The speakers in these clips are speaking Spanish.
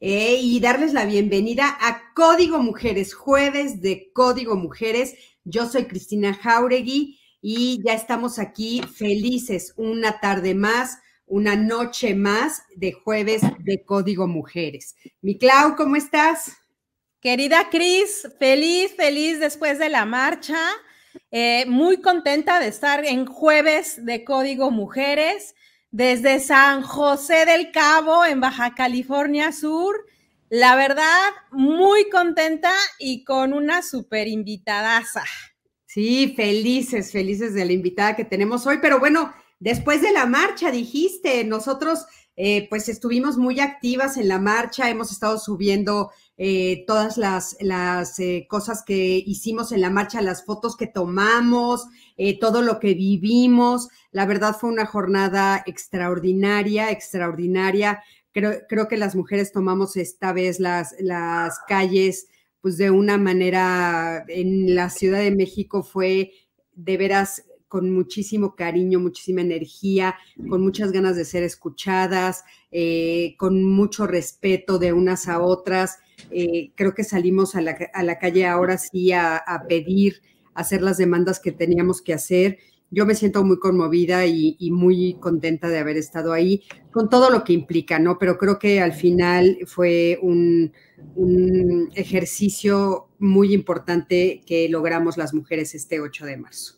eh, y darles la bienvenida a Código Mujeres, jueves de Código Mujeres. Yo soy Cristina Jauregui y ya estamos aquí felices una tarde más, una noche más de jueves de Código Mujeres. Mi Clau, ¿cómo estás? Querida Cris, feliz, feliz después de la marcha. Eh, muy contenta de estar en jueves de Código Mujeres desde San José del Cabo, en Baja California Sur. La verdad, muy contenta y con una super invitadaza. Sí, felices, felices de la invitada que tenemos hoy. Pero bueno, después de la marcha, dijiste, nosotros eh, pues estuvimos muy activas en la marcha, hemos estado subiendo eh, todas las, las eh, cosas que hicimos en la marcha, las fotos que tomamos, todo lo que vivimos. La verdad fue una jornada extraordinaria, extraordinaria. Creo, creo que las mujeres tomamos esta vez las, las calles pues de una manera en la Ciudad de México fue de veras con muchísimo cariño, muchísima energía, con muchas ganas de ser escuchadas, eh, con mucho respeto de unas a otras. Eh, creo que salimos a la, calle ahora sí a, a pedir, a hacer las demandas que teníamos que hacer yo me siento muy conmovida y, muy contenta de haber estado ahí, con todo lo que implica, ¿no? Pero creo que al final fue un, ejercicio muy importante que logramos las mujeres este 8 de marzo.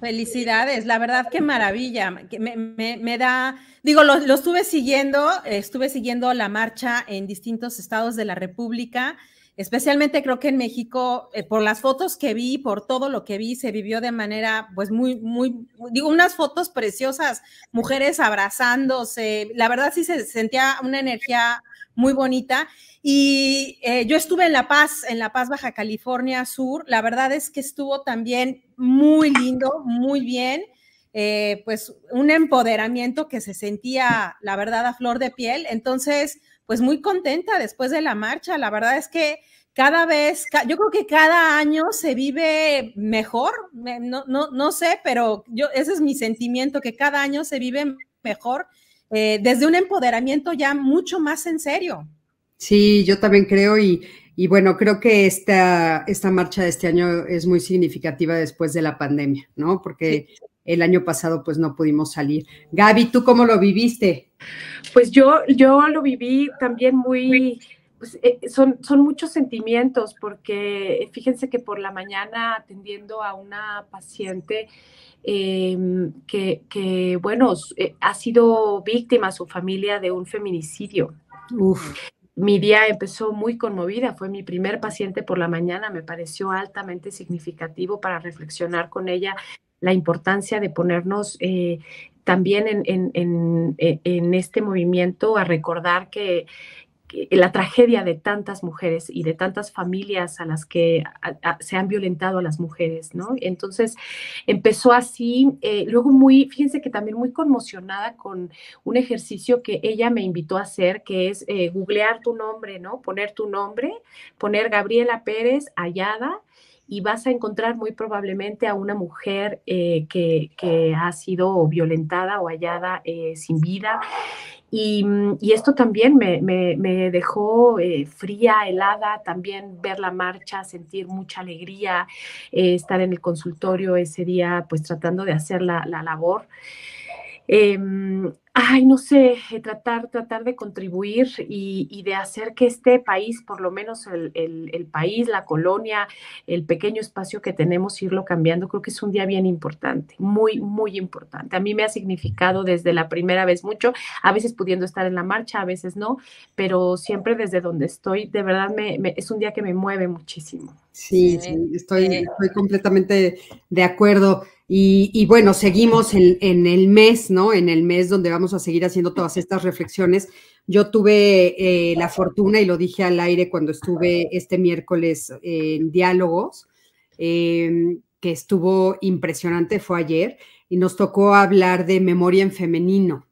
Felicidades, la verdad qué maravilla, me, me, da, digo, lo, lo, estuve siguiendo, estuve siguiendo la marcha en distintos estados de la República Especialmente creo que en México, eh, por las fotos que vi, por todo lo que vi, se vivió de manera, pues muy, muy, digo, unas fotos preciosas, mujeres abrazándose. La verdad sí se sentía una energía muy bonita. Y eh, yo estuve en La Paz, en La Paz, Baja California Sur. La verdad es que estuvo también muy lindo, muy bien. Eh, pues un empoderamiento que se sentía, la verdad, a flor de piel. Entonces, pues muy contenta después de la marcha. La verdad es que cada vez, yo creo que cada año se vive mejor, no, no, no sé, pero yo, ese es mi sentimiento, que cada año se vive mejor eh, desde un empoderamiento ya mucho más en serio. Sí, yo también creo y, y bueno, creo que esta, esta marcha de este año es muy significativa después de la pandemia, ¿no? Porque el año pasado pues no pudimos salir. Gaby, ¿tú cómo lo viviste? Pues yo, yo lo viví también muy, pues, eh, son, son muchos sentimientos, porque fíjense que por la mañana atendiendo a una paciente em, que, que, bueno, eh, ha sido víctima su familia de un feminicidio. Mi día empezó muy conmovida, fue mi primer paciente por la mañana, me pareció altamente significativo para reflexionar con ella la importancia de ponernos eh, también en, e, en, este movimiento a recordar que, la tragedia de tantas mujeres y de tantas familias a las que se han violentado a las mujeres, ¿no? Entonces empezó así, eh, luego muy, fíjense que también muy conmocionada con un ejercicio que ella me invitó a hacer, que es eh, googlear tu nombre, ¿no? Poner tu nombre, poner Gabriela Pérez Ayada y vas a encontrar muy probablemente a una mujer eh, que, ha sido violentada o hallada eh, sin vida. Y, esto también me, dejó eh, fría, helada, también ver la marcha, sentir mucha alegría, estar en el consultorio ese día, pues tratando de hacer la, la labor. Em, ay, no sé, eh, tratar, tratar de contribuir y, de hacer que este país, por lo menos el, país, la colonia, el pequeño espacio que tenemos, irlo cambiando, creo que es un día bien importante, muy, muy importante. A mí me ha significado desde la primera vez mucho, a veces pudiendo estar en la marcha, a veces no, pero siempre desde donde estoy, de verdad me, es un día que me mueve muchísimo. Sí, sí, estoy, estoy completamente de acuerdo. Y, bueno, seguimos en, el mes, ¿no? En el mes donde vamos a seguir haciendo todas estas reflexiones. Yo tuve eh, la fortuna, y lo dije al aire cuando estuve este miércoles en diálogos, em, que estuvo impresionante, fue ayer, y nos tocó hablar de memoria en femenino.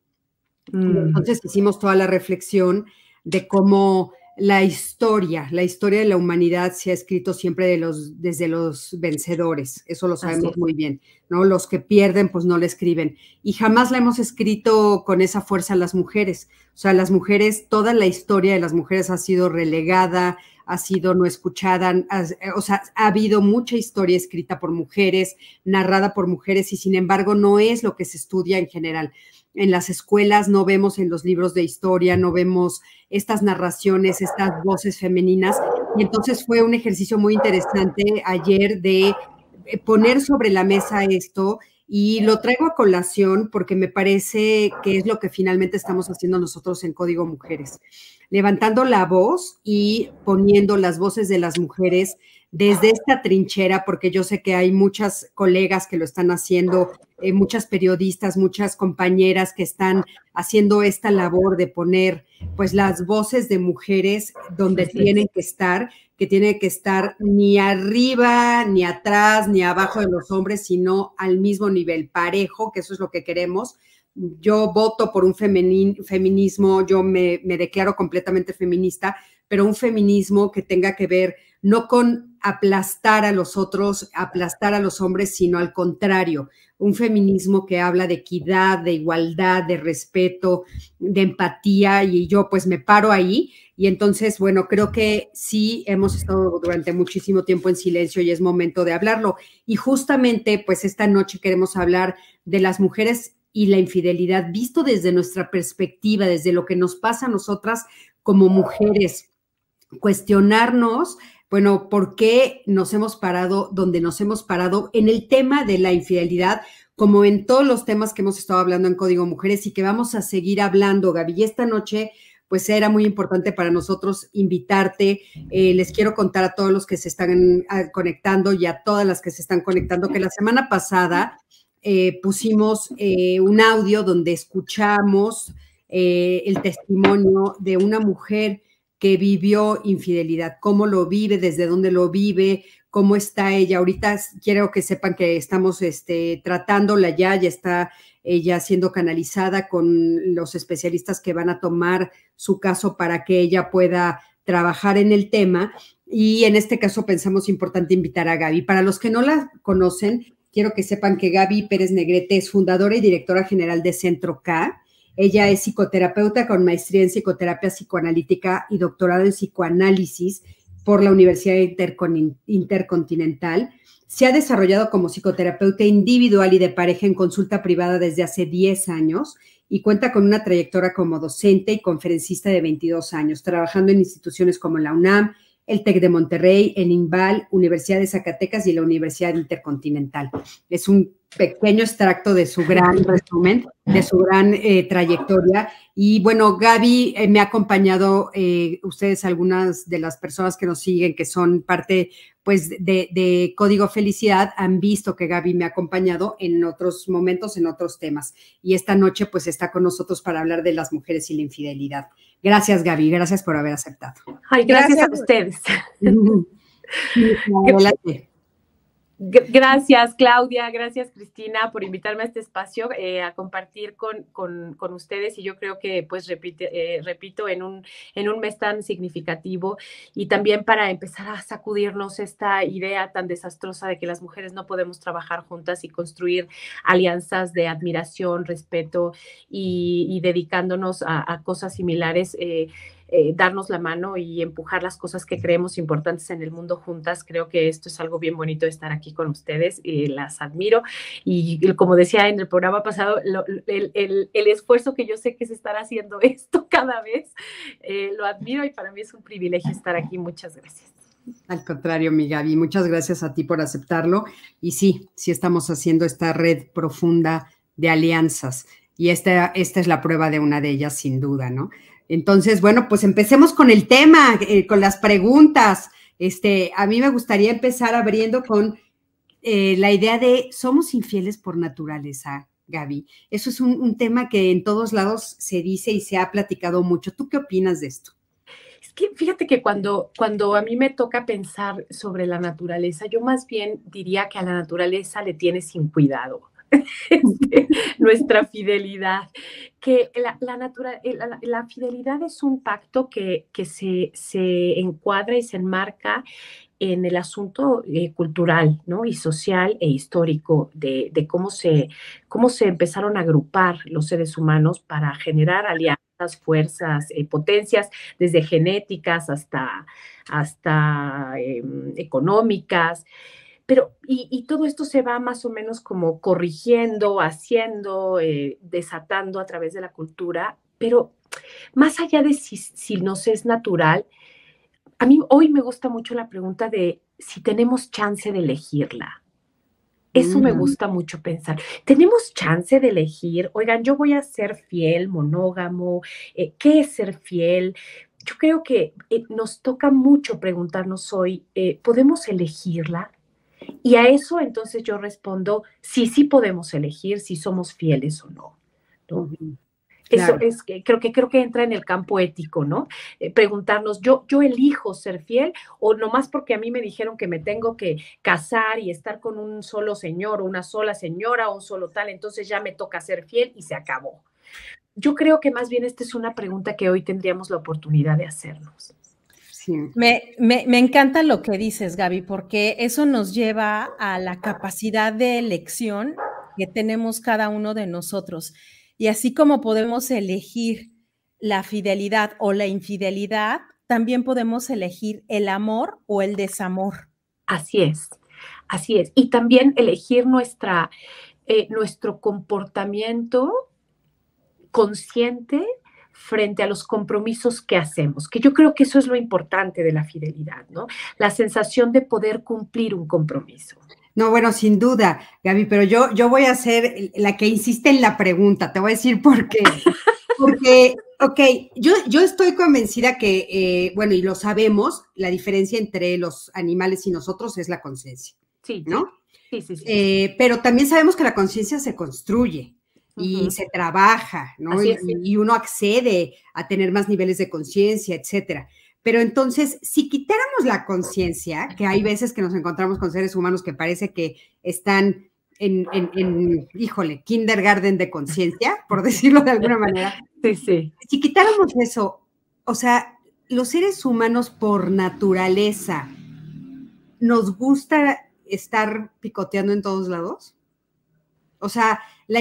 Mm. Entonces hicimos toda la reflexión de cómo la historia, la historia de la humanidad se ha escrito siempre de los, desde los vencedores, eso lo sabemos muy bien, ¿no? Los que pierden, pues no la escriben. Y jamás la hemos escrito con esa fuerza las mujeres. O sea, las mujeres, toda la historia de las mujeres ha sido relegada, ha sido no escuchada, o sea, ha habido mucha historia escrita por mujeres, narrada por mujeres, y sin embargo no es lo que se estudia en general en las escuelas, no vemos en los libros de historia, no vemos estas narraciones, estas voces femeninas. Y entonces fue un ejercicio muy interesante ayer de eh, poner sobre la mesa esto y lo traigo a colación porque me parece que es lo que finalmente estamos haciendo nosotros en Código Mujeres, levantando la voz y poniendo las voces de las mujeres desde esta trinchera, porque yo sé que hay muchas colegas que lo están haciendo, eh, muchas periodistas, muchas compañeras que están haciendo esta labor de poner pues las voces de mujeres donde tienen que estar, que tienen que estar ni arriba, ni atrás, ni abajo de los hombres, sino al mismo nivel, parejo, que eso es lo que queremos. Yo voto por un feminismo, yo me, me declaro completamente feminista, pero un feminismo que tenga que ver no con aplastar a los otros, aplastar a los hombres, sino al contrario, un feminismo que habla de equidad, de igualdad, de respeto, de empatía, y yo pues me paro ahí. Y entonces, bueno, creo que sí hemos estado durante muchísimo tiempo en silencio y es momento de hablarlo. Y justamente, pues esta noche queremos hablar de las mujeres y la infidelidad, visto desde nuestra perspectiva, desde lo que nos pasa a nosotras como mujeres, cuestionarnos bueno, ¿por qué nos hemos parado donde nos hemos parado en el tema de la infidelidad, como en todos los temas que hemos estado hablando en Código Mujeres y que vamos a seguir hablando, Gaby? Y esta noche, pues era muy importante para nosotros invitarte. Eh, les quiero contar a todos los que se están ah, conectando y a todas las que se están conectando que la semana pasada eh, pusimos eh, un audio donde escuchamos el testimonio de una mujer que vivió infidelidad, cómo lo vive, desde dónde lo vive, cómo está ella. Ahorita quiero que sepan que estamos este, tratándola ya, ya está ella siendo canalizada con los especialistas que van a tomar su caso para que ella pueda trabajar en el tema. Y en este caso pensamos importante invitar a Gaby. Para los que no la conocen, quiero que sepan que Gaby Pérez Negrete es fundadora y directora general de Centro K ella es psicoterapeuta con maestría en psicoterapia psicoanalítica y doctorado en psicoanálisis por la Universidad Intercontinental. Se ha desarrollado como psicoterapeuta individual y de pareja en consulta privada desde hace 10 años y cuenta con una trayectoria como docente y conferencista de 22 años, trabajando en instituciones como la UNAM, el TEC de Monterrey, el INVAL, Universidad de Zacatecas y la Universidad Intercontinental. Es un pequeño extracto de su gran resumen, de su gran eh, trayectoria. Y bueno, Gaby eh, me ha acompañado, eh, ustedes algunas de las personas que nos siguen, que son parte pues de, Código Felicidad, han visto que Gaby me ha acompañado en otros momentos, en otros temas. Y esta noche pues está con nosotros para hablar de las mujeres y la infidelidad. Gracias Gaby, gracias por haber aceptado. Ay, gracias, gracias a ustedes. Adelante. Gracias, Claudia. Gracias, Cristina, por invitarme a este espacio eh, a compartir con, con, ustedes. Y yo creo que, pues, repite, eh, repito, en un, en un mes tan significativo y también para empezar a sacudirnos esta idea tan desastrosa de que las mujeres no podemos trabajar juntas y construir alianzas de admiración, respeto y, dedicándonos a, cosas similares. Eh, eh, darnos la mano y empujar las cosas que creemos importantes en el mundo juntas. Creo que esto es algo bien bonito estar aquí con ustedes y las admiro. Y como decía en el programa pasado, el, esfuerzo que yo sé que se estará haciendo esto cada vez, eh, lo admiro y para mí es un privilegio estar aquí. Muchas gracias. Al contrario, mi Gaby, muchas gracias a ti por aceptarlo. Y sí, sí estamos haciendo esta red profunda de alianzas. Y esta, esta es la prueba de una de ellas, sin duda, ¿no? Entonces, bueno, pues empecemos con el tema, eh, con las preguntas. Este, a mí me gustaría empezar abriendo con eh, la idea de somos infieles por naturaleza, Gaby. Eso es un, tema que en todos lados se dice y se ha platicado mucho. ¿Tú qué opinas de esto? Es que fíjate que cuando, cuando a mí me toca pensar sobre la naturaleza, yo más bien diría que a la naturaleza le tiene sin cuidado. Este, nuestra fidelidad, que la, la, eh, la, fidelidad es un pacto que, que se, se, encuadra y se enmarca en el asunto eh, cultural ¿no? y social e histórico de, de, cómo, se, cómo se empezaron a agrupar los seres humanos para generar alianzas, fuerzas, eh, potencias, desde genéticas hasta, hasta em, económicas. Pero, y, todo esto se va más o menos como corrigiendo, haciendo, eh, desatando a través de la cultura, pero más allá de si, si nos es natural, a mí hoy me gusta mucho la pregunta de si tenemos chance de elegirla. Eso me mm. gusta mucho pensar. ¿Tenemos chance de elegir? Oigan, yo voy a ser fiel, monógamo. Eh, ¿Qué es ser fiel? Yo creo que eh, nos toca mucho preguntarnos hoy, ¿podemos elegirla? Y a eso entonces yo respondo, sí, sí podemos elegir si somos fieles o no. ¿no? Eso es que creo que creo que entra en el campo ético, ¿no? Eh, preguntarnos, yo, yo elijo ser fiel o nomás porque a mí me dijeron que me tengo que casar y estar con un solo señor o una sola señora o un solo tal, entonces ya me toca ser fiel y se acabó. Yo creo que más bien esta es una pregunta que hoy tendríamos la oportunidad de hacernos. Sí. Me, me, me, encanta lo que dices, Gaby, porque eso nos lleva a la capacidad de elección que tenemos cada uno de nosotros. Y así como podemos elegir la fidelidad o la infidelidad, también podemos elegir el amor o el desamor. Así es, así es. Y también elegir nuestra, eh, nuestro comportamiento consciente frente a los compromisos que hacemos, que yo creo que eso es lo importante de la fidelidad, ¿no? La sensación de poder cumplir un compromiso. No, bueno, sin duda, Gaby, pero yo, yo voy a ser la que insiste en la pregunta. Te voy a decir por qué. Porque, ok, yo, yo estoy convencida que, eh, bueno, y lo sabemos, la diferencia entre los animales y nosotros es la conciencia. Sí. ¿No? Sí, sí, sí. Eh, pero también sabemos que la conciencia se construye y se trabaja, ¿no? Y, y, uno accede a tener más niveles de conciencia, etcétera. Pero entonces, si quitáramos la conciencia, que hay veces que nos encontramos con seres humanos que parece que están en, en, híjole, kindergarten de conciencia, por decirlo de alguna manera. Sí, sí. Si quitáramos eso, o sea, los seres humanos por naturaleza, ¿nos gusta estar picoteando en todos lados? O sea, la,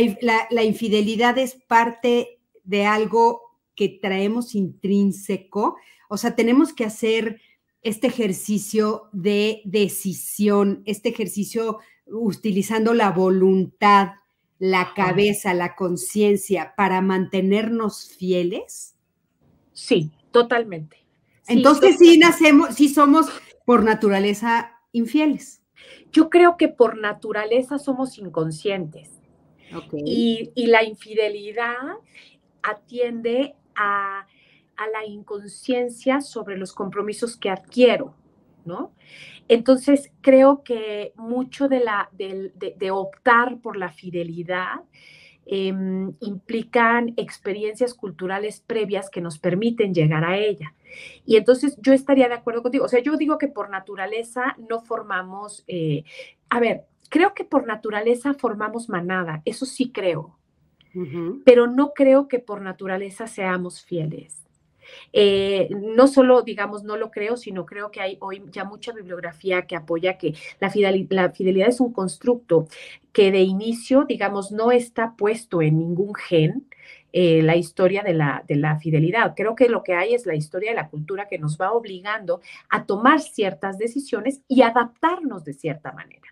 la infidelidad es parte de algo que traemos intrínseco o sea, tenemos que hacer este ejercicio de decisión, este ejercicio utilizando la voluntad, la cabeza, la conciencia para mantenernos fieles? Sí, totalmente. Entonces sí nacemos, sí somos por naturaleza infieles. Yo creo que por naturaleza somos inconscientes. Y, y la infidelidad atiende a a la inconsciencia sobre los compromisos que adquiero, ¿no? Entonces, creo que mucho de, la, de, optar por la fidelidad em, implican experiencias culturales previas que nos permiten llegar a ella. Y entonces yo estaría de acuerdo contigo. O sea, yo digo que por naturaleza no formamos, eh, a ver, creo que por naturaleza formamos manada, eso sí creo, pero no creo que por naturaleza seamos fieles. Eh, no solo, digamos, no lo creo, sino creo que hay hoy ya mucha bibliografía que apoya que la, fidelidad es un constructo que de inicio, digamos, no está puesto en ningún gen, eh, la historia de la, de la fidelidad. Creo que lo que hay es la historia de la cultura que nos va obligando a tomar ciertas decisiones y adaptarnos de cierta manera.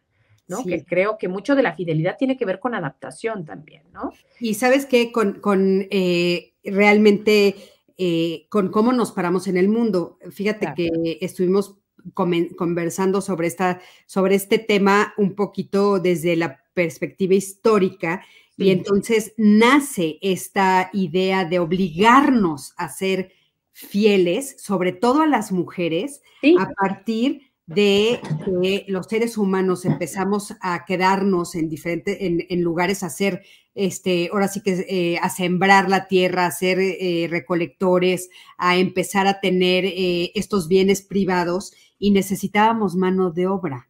¿no? Que creo que mucho de la fidelidad tiene que ver con adaptación también, ¿no? Y sabes que con, con eh, realmente eh, con cómo nos paramos en el mundo. Fíjate que estuvimos conversando sobre, esta, sobre este tema un poquito desde la perspectiva histórica y entonces nace esta idea de obligarnos a ser fieles, sobre todo a las mujeres, a partir de que los seres humanos empezamos a quedarnos en diferentes, en, lugares a hacer, este, ahora sí que eh, a sembrar la tierra, a ser eh, recolectores, a empezar a tener eh, estos bienes privados y necesitábamos mano de obra.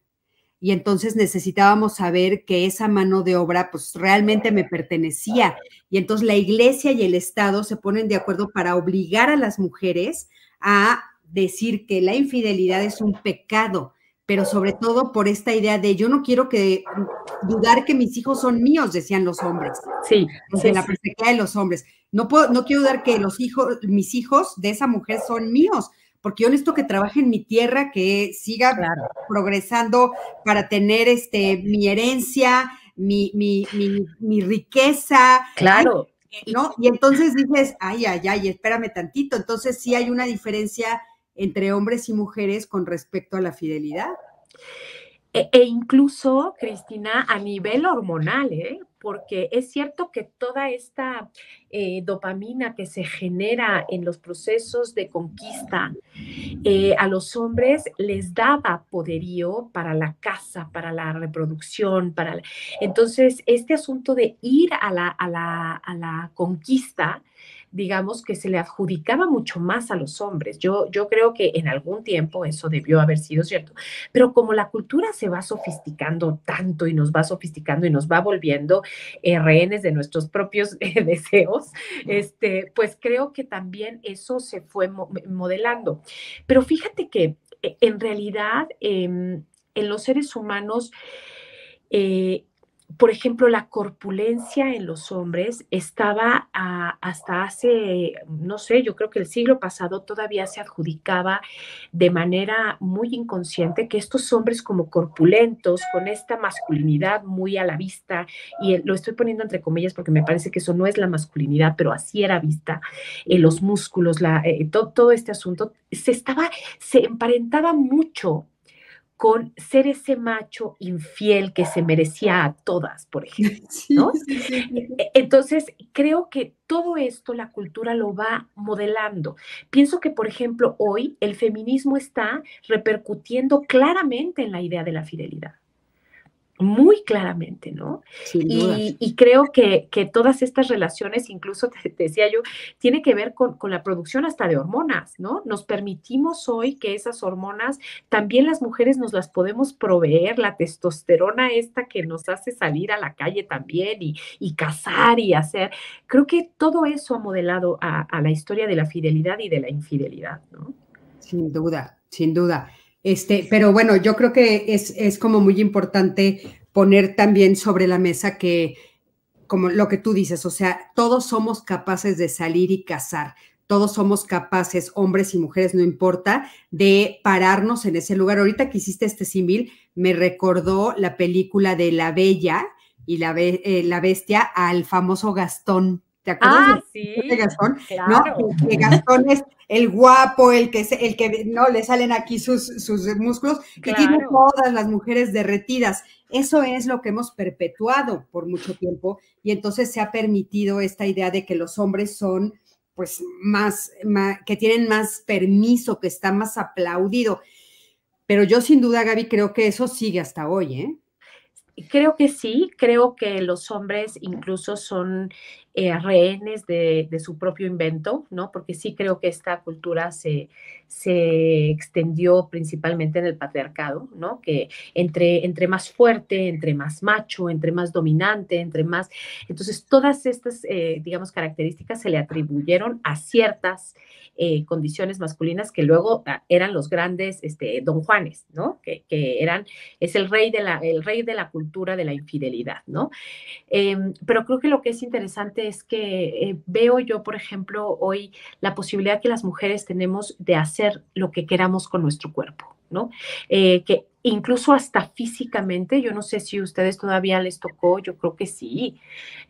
Y entonces necesitábamos saber que esa mano de obra pues realmente me pertenecía. Y entonces la iglesia y el Estado se ponen de acuerdo para obligar a las mujeres a decir que la infidelidad es un pecado, pero sobre todo por esta idea de yo no quiero que dudar que mis hijos son míos, decían los hombres. Sí, en la perspectiva de los hombres. No puedo, no quiero dudar que los hijos, mis hijos de esa mujer son míos, porque yo necesito que trabaje en mi tierra, que siga progresando para tener este mi herencia, mi, mi, mi, mi riqueza. Claro. ¿no? Y entonces dices, ay, ay, ay, espérame tantito. Entonces sí hay una diferencia entre hombres y mujeres con respecto a la fidelidad. E, e incluso, Cristina, a nivel hormonal, ¿eh? porque es cierto que toda esta eh, dopamina que se genera en los procesos de conquista eh, a los hombres les daba poderío para la casa, para la reproducción, para... Entonces, este asunto de ir a la, a la, a la conquista digamos, que se le adjudicaba mucho más a los hombres. Yo, yo creo que en algún tiempo eso debió haber sido cierto, pero como la cultura se va sofisticando tanto y nos va sofisticando y nos va volviendo eh, rehenes de nuestros propios eh, deseos, este, pues creo que también eso se fue modelando. Pero fíjate que eh, en realidad em, en los seres humanos, por ejemplo, la corpulencia en los hombres estaba hasta hace, no sé, yo creo que el siglo pasado todavía se adjudicaba de manera muy inconsciente que estos hombres como corpulentos, con esta masculinidad muy a la vista, y lo estoy poniendo entre comillas porque me parece que eso no es la masculinidad, pero así era vista, eh, los músculos, la, eh, todo este asunto, se estaba, se emparentaba mucho con ser ese macho infiel que se merecía a todas, por ejemplo, ¿no? E, entonces, creo que todo esto la cultura lo va modelando. Pienso que, por ejemplo, hoy el feminismo está repercutiendo claramente en la idea de la fidelidad muy claramente, ¿no? Y, creo que, todas estas relaciones, incluso te, decía yo, tiene que ver con, la producción hasta de hormonas, ¿no? Nos permitimos hoy que esas hormonas también las mujeres nos las podemos proveer, la testosterona esta que nos hace salir a la calle también y, y cazar y hacer. Creo que todo eso ha modelado a, a la historia de la fidelidad y de la infidelidad, ¿no? Sin duda, sin duda. Este, pero bueno, yo creo que es, es como muy importante poner también sobre la mesa que, como lo que tú dices, o sea, todos somos capaces de salir y cazar, todos somos capaces, hombres y mujeres, no importa, de pararnos en ese lugar. Ahorita que hiciste este símil, me recordó la película de La Bella y la, eh, la Bestia al famoso Gastón. ¿Te acuerdas ah, de, Gastón? Claro. Que Gastón es el guapo, el que, el que no le salen aquí sus, sus músculos, que tiene todas las mujeres derretidas. Eso es lo que hemos perpetuado por mucho tiempo y entonces se ha permitido esta idea de que los hombres son pues más, que tienen más permiso, que está más aplaudido. Pero yo sin duda, Gaby, creo que eso sigue hasta hoy, ¿eh? Creo que sí, creo que los hombres incluso son eh, rehenes de, su propio invento, ¿no? Porque sí creo que esta cultura se, se extendió principalmente en el patriarcado, ¿no? Que entre, entre más fuerte, entre más macho, entre más dominante, entre más... Entonces, todas estas, eh, digamos, características se le atribuyeron a ciertas eh, condiciones masculinas que luego ah, eran los grandes este, don Juanes, ¿no? Que, eran, es el rey, de la, el rey de la cultura de la infidelidad, ¿no? Em, pero creo que lo que es interesante es que eh, veo yo, por ejemplo, hoy la posibilidad que las mujeres tenemos de hacer lo que queramos con nuestro cuerpo, ¿no? Eh, que incluso hasta físicamente, yo no sé si a ustedes todavía les tocó, yo creo que sí,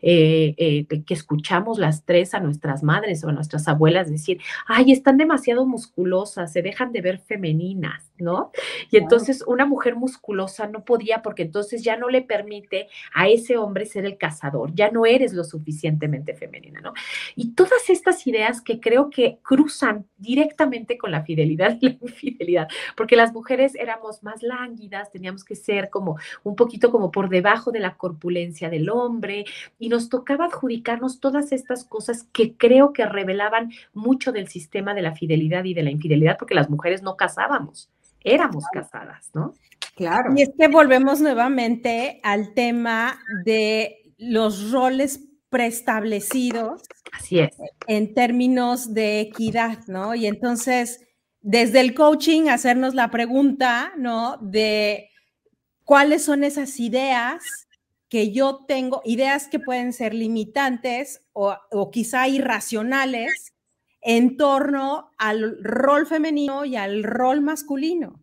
eh, eh, que escuchamos las tres a nuestras madres o a nuestras abuelas decir, ay, están demasiado musculosas, se dejan de ver femeninas, ¿no? Y entonces una mujer musculosa no podía porque entonces ya no le permite a ese hombre ser el cazador, ya no eres lo suficientemente femenina, ¿no? Y todas estas ideas que creo que cruzan directamente con la fidelidad y la infidelidad, porque las mujeres éramos más lánguidas, teníamos que ser como un poquito como por debajo de la corpulencia del hombre y nos tocaba adjudicarnos todas estas cosas que creo que revelaban mucho del sistema de la fidelidad y de la infidelidad, porque las mujeres no casábamos, éramos casadas, ¿no? Claro. Y es que volvemos nuevamente al tema de los roles preestablecidos. Así es. En términos de equidad, ¿no? Y entonces, desde el coaching, hacernos la pregunta, ¿no? De cuáles son esas ideas que yo tengo, ideas que pueden ser limitantes o, o quizá irracionales en torno al rol femenino y al rol masculino.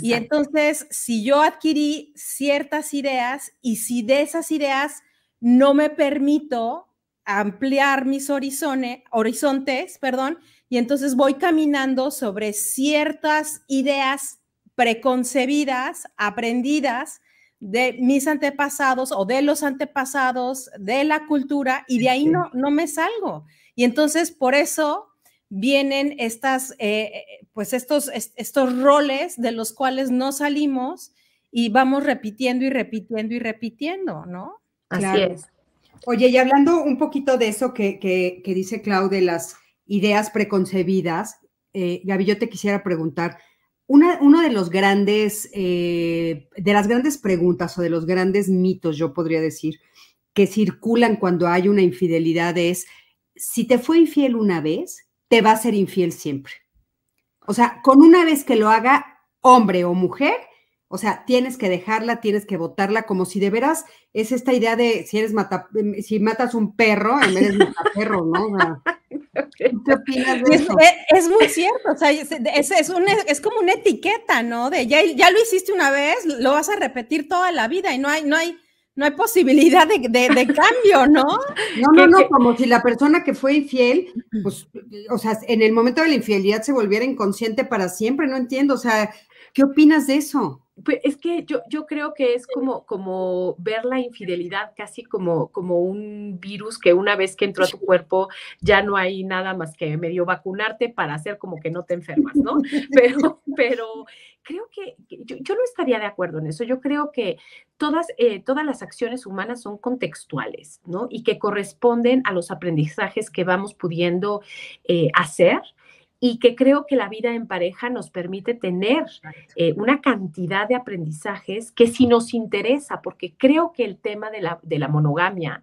Y entonces, si yo adquirí ciertas ideas y si de esas ideas no me permito ampliar mis horizontes, perdón, y entonces voy caminando sobre ciertas ideas preconcebidas, aprendidas de mis antepasados o de los antepasados, de la cultura, y de ahí no, no me salgo. Y entonces por eso vienen estas, eh, eh, pues estos, estos roles de los cuales no salimos y vamos repitiendo y repitiendo y repitiendo, ¿no? Así es. Oye, y hablando un poquito de eso que, que, dice Clau, de las ideas preconcebidas, eh, Gaby, yo te quisiera preguntar, una, de los grandes, de las grandes preguntas o de los grandes mitos, yo podría decir, que circulan cuando hay una infidelidad es, si te fue infiel una vez, te va a ser infiel siempre. O sea, con una vez que lo haga hombre o mujer, o sea, tienes que dejarla, tienes que votarla, como si de veras es esta idea de si eres mata, si matas un perro, en vez de perro, ¿no? ¿Qué opinas de eso? Es, muy cierto, o sea, es, es, como una etiqueta, ¿no? De ya, ya lo hiciste una vez, lo vas a repetir toda la vida y no hay, no hay, no hay posibilidad de, cambio, ¿no? No, no, no, como si la persona que fue infiel, pues, o sea, en el momento de la infidelidad se volviera inconsciente para siempre, no entiendo, o sea, ¿qué opinas de eso? Pues es que yo, yo creo que es como, como ver la infidelidad casi como, como un virus que una vez que entró a tu cuerpo ya no hay nada más que medio vacunarte para hacer como que no te enfermas, ¿no? Pero, pero creo que yo, no estaría de acuerdo en eso. Yo creo que todas, eh, todas las acciones humanas son contextuales, ¿no? Y que corresponden a los aprendizajes que vamos pudiendo eh, hacer y que creo que la vida en pareja nos permite tener eh, una cantidad de aprendizajes que si nos interesa, porque creo que el tema de la, de la monogamia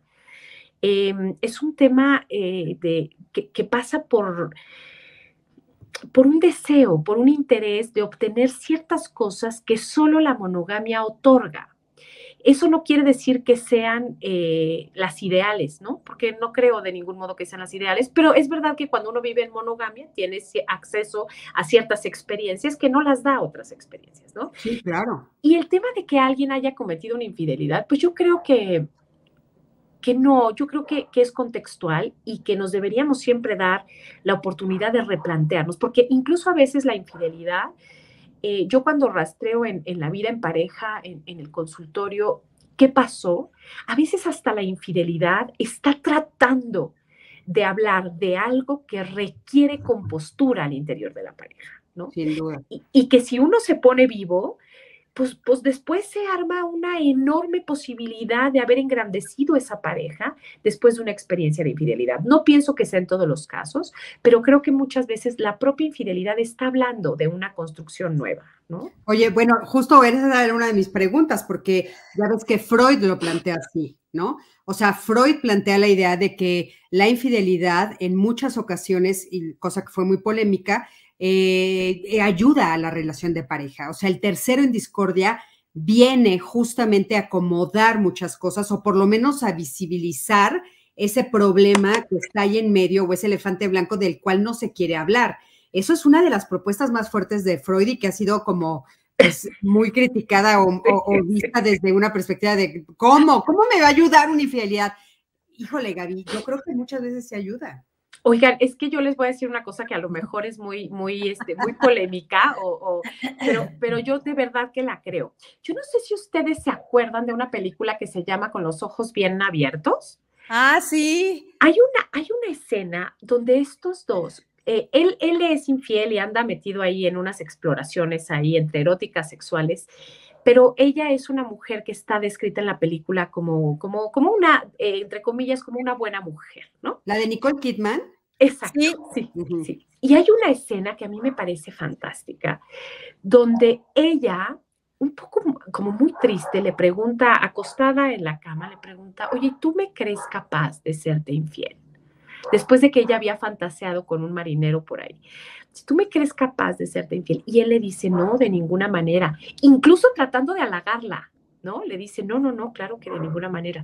em, es un tema eh, de, que, que, pasa por, por un deseo, por un interés de obtener ciertas cosas que solo la monogamia otorga. Eso no quiere decir que sean eh, las ideales, ¿no? Porque no creo de ningún modo que sean las ideales, pero es verdad que cuando uno vive en monogamia tiene acceso a ciertas experiencias que no las da otras experiencias, ¿no? Sí, claro. Y el tema de que alguien haya cometido una infidelidad, pues yo creo que, que no, yo creo que, que es contextual y que nos deberíamos siempre dar la oportunidad de replantearnos, porque incluso a veces la infidelidad eh, yo cuando rastreo en, la vida en pareja, en, el consultorio, ¿qué pasó? A veces hasta la infidelidad está tratando de hablar de algo que requiere compostura al interior de la pareja, ¿no? Sin duda. y que si uno se pone vivo, pues, pues, después se arma una enorme posibilidad de haber engrandecido esa pareja después de una experiencia de infidelidad. No pienso que sea en todos los casos, pero creo que muchas veces la propia infidelidad está hablando de una construcción nueva, ¿no? Oye, bueno, justo esa era una de mis preguntas, porque ya ves que Freud lo plantea así, ¿no? O sea, Freud plantea la idea de que la infidelidad en muchas ocasiones, y cosa que fue muy polémica, eh, eh, ayuda a la relación de pareja. O sea, el tercero en discordia viene justamente a acomodar muchas cosas o por lo menos a visibilizar ese problema que está ahí en medio o ese elefante blanco del cual no se quiere hablar. Eso es una de las propuestas más fuertes de Freud y que ha sido como pues, muy criticada o, vista desde una perspectiva de cómo, cómo me va a ayudar una infidelidad. Híjole, Gaby, yo creo que muchas veces se ayuda. Oigan, es que yo les voy a decir una cosa que a lo mejor es muy, muy, este, muy polémica, o, pero, pero yo de verdad que la creo. Yo no sé si ustedes se acuerdan de una película que se llama Con los ojos bien abiertos. Ah, sí. Hay una, hay una escena donde estos dos, eh, él, él es infiel y anda metido ahí en unas exploraciones ahí entre eróticas sexuales, pero ella es una mujer que está descrita en la película como, como, como una, eh, entre comillas, como una buena mujer, ¿no? La de Nicole Kidman. Exacto, sí, sí, Y hay una escena que a mí me parece fantástica, donde ella, un poco como muy triste, le pregunta, acostada en la cama, le pregunta, oye, ¿tú me crees capaz de serte infiel? Después de que ella había fantaseado con un marinero por ahí. Si tú me crees capaz de serte infiel. Y él le dice, no, de ninguna manera. Incluso tratando de halagarla, ¿no? Le dice, no, no, no, claro que de ninguna manera.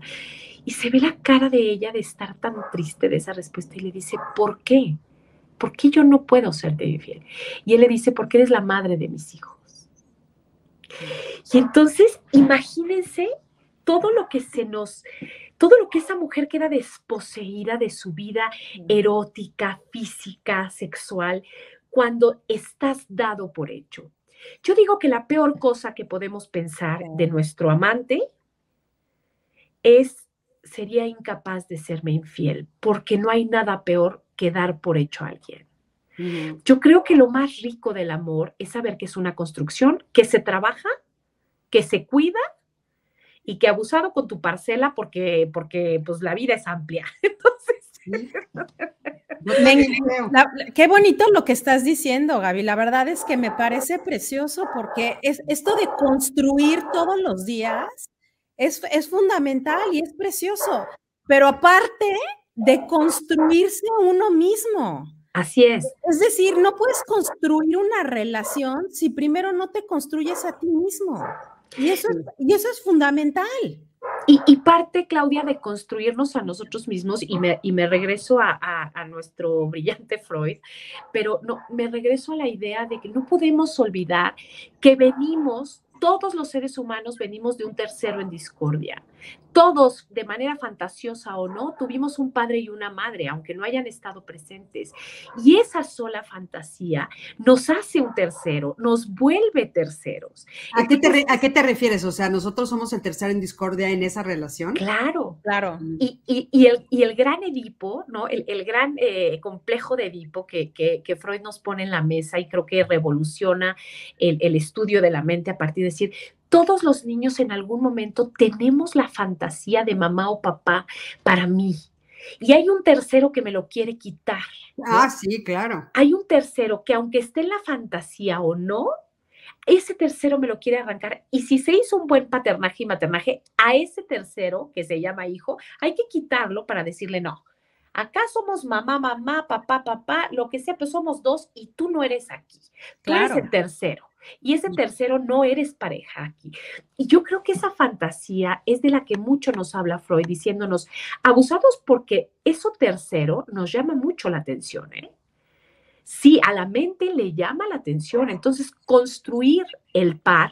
Y se ve la cara de ella de estar tan triste de esa respuesta y le dice, ¿por qué? ¿Por qué yo no puedo serte infiel? Y él le dice, porque eres la madre de mis hijos. Y entonces, imagínense todo lo que se nos, todo lo que esa mujer queda desposeída de su vida erótica, física, sexual, cuando estás dado por hecho. Yo digo que la peor cosa que podemos pensar de nuestro amante es sería incapaz de serme infiel, porque no hay nada peor que dar por hecho a alguien. Yo creo que lo más rico del amor es saber que es una construcción, que se trabaja, que se cuida y que abusado con tu parcela porque, porque pues la vida es amplia. Entonces... qué bonito lo que estás diciendo, Gaby. La verdad es que me parece precioso porque es esto de construir todos los días es, fundamental y es precioso, pero aparte de construirse uno mismo. Así es. Es decir, no puedes construir una relación si primero no te construyes a ti mismo. Y eso, y eso es fundamental. Y, parte, Claudia, de construirnos a nosotros mismos, y me, y me regreso a, a, nuestro brillante Freud, pero no, me regreso a la idea de que no podemos olvidar que venimos todos los seres humanos venimos de un tercero en discordia. Todos, de manera fantasiosa o no, tuvimos un padre y una madre, aunque no hayan estado presentes. Y esa sola fantasía nos hace un tercero, nos vuelve terceros. ¿A, qué, te, ¿a qué te refieres? O sea, nosotros somos el tercero en discordia en esa relación. Claro, claro. Y, y, y, el, y el, gran Edipo, ¿no? El, el gran eh, complejo de Edipo que, que, que, Freud nos pone en la mesa y creo que revoluciona el, el estudio de la mente a partir de decir, todos los niños en algún momento tenemos la fantasía de mamá o papá para mí. Y hay un tercero que me lo quiere quitar. Ah, sí, claro. Hay un tercero que aunque esté en la fantasía o no, ese tercero me lo quiere arrancar. Y si se hizo un buen paternaje y maternaje, a ese tercero, que se llama hijo, hay que quitarlo para decirle no. Acá somos mamá, mamá, papá, papá, lo que sea, pero somos dos y tú no eres aquí. Tú eres el tercero. Y ese tercero no eres pareja aquí. Y yo creo que esa fantasía es de la que mucho nos habla Freud, diciéndonos, abusados porque eso tercero nos llama mucho la atención, ¿eh? Sí, a la mente le llama la atención. Entonces, construir el par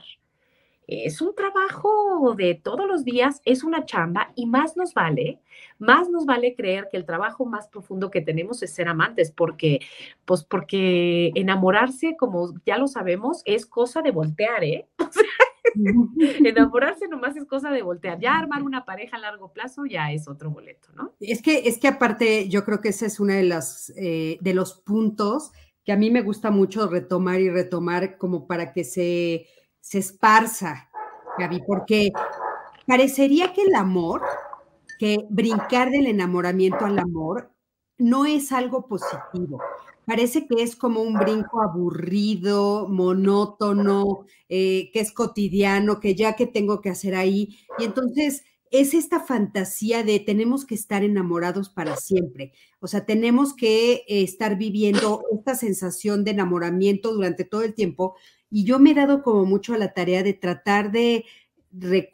es un trabajo de todos los días, es una chamba y más nos vale, más nos vale creer que el trabajo más profundo que tenemos es ser amantes, porque, pues porque enamorarse, como ya lo sabemos, es cosa de voltear, ¿eh? enamorarse nomás es cosa de voltear. Ya armar una pareja a largo plazo ya es otro boleto, ¿no? Es que, es que aparte, yo creo que ese es uno de, las, eh, de los puntos que a mí me gusta mucho retomar y retomar como para que se se esparza, Gaby, porque parecería que el amor, que brincar del enamoramiento al amor, no es algo positivo. Parece que es como un brinco aburrido, monótono, eh, que es cotidiano, que ya que tengo que hacer ahí. Y entonces es esta fantasía de tenemos que estar enamorados para siempre. O sea, tenemos que estar viviendo esta sensación de enamoramiento durante todo el tiempo y yo me he dado como mucho a la tarea de tratar de, de,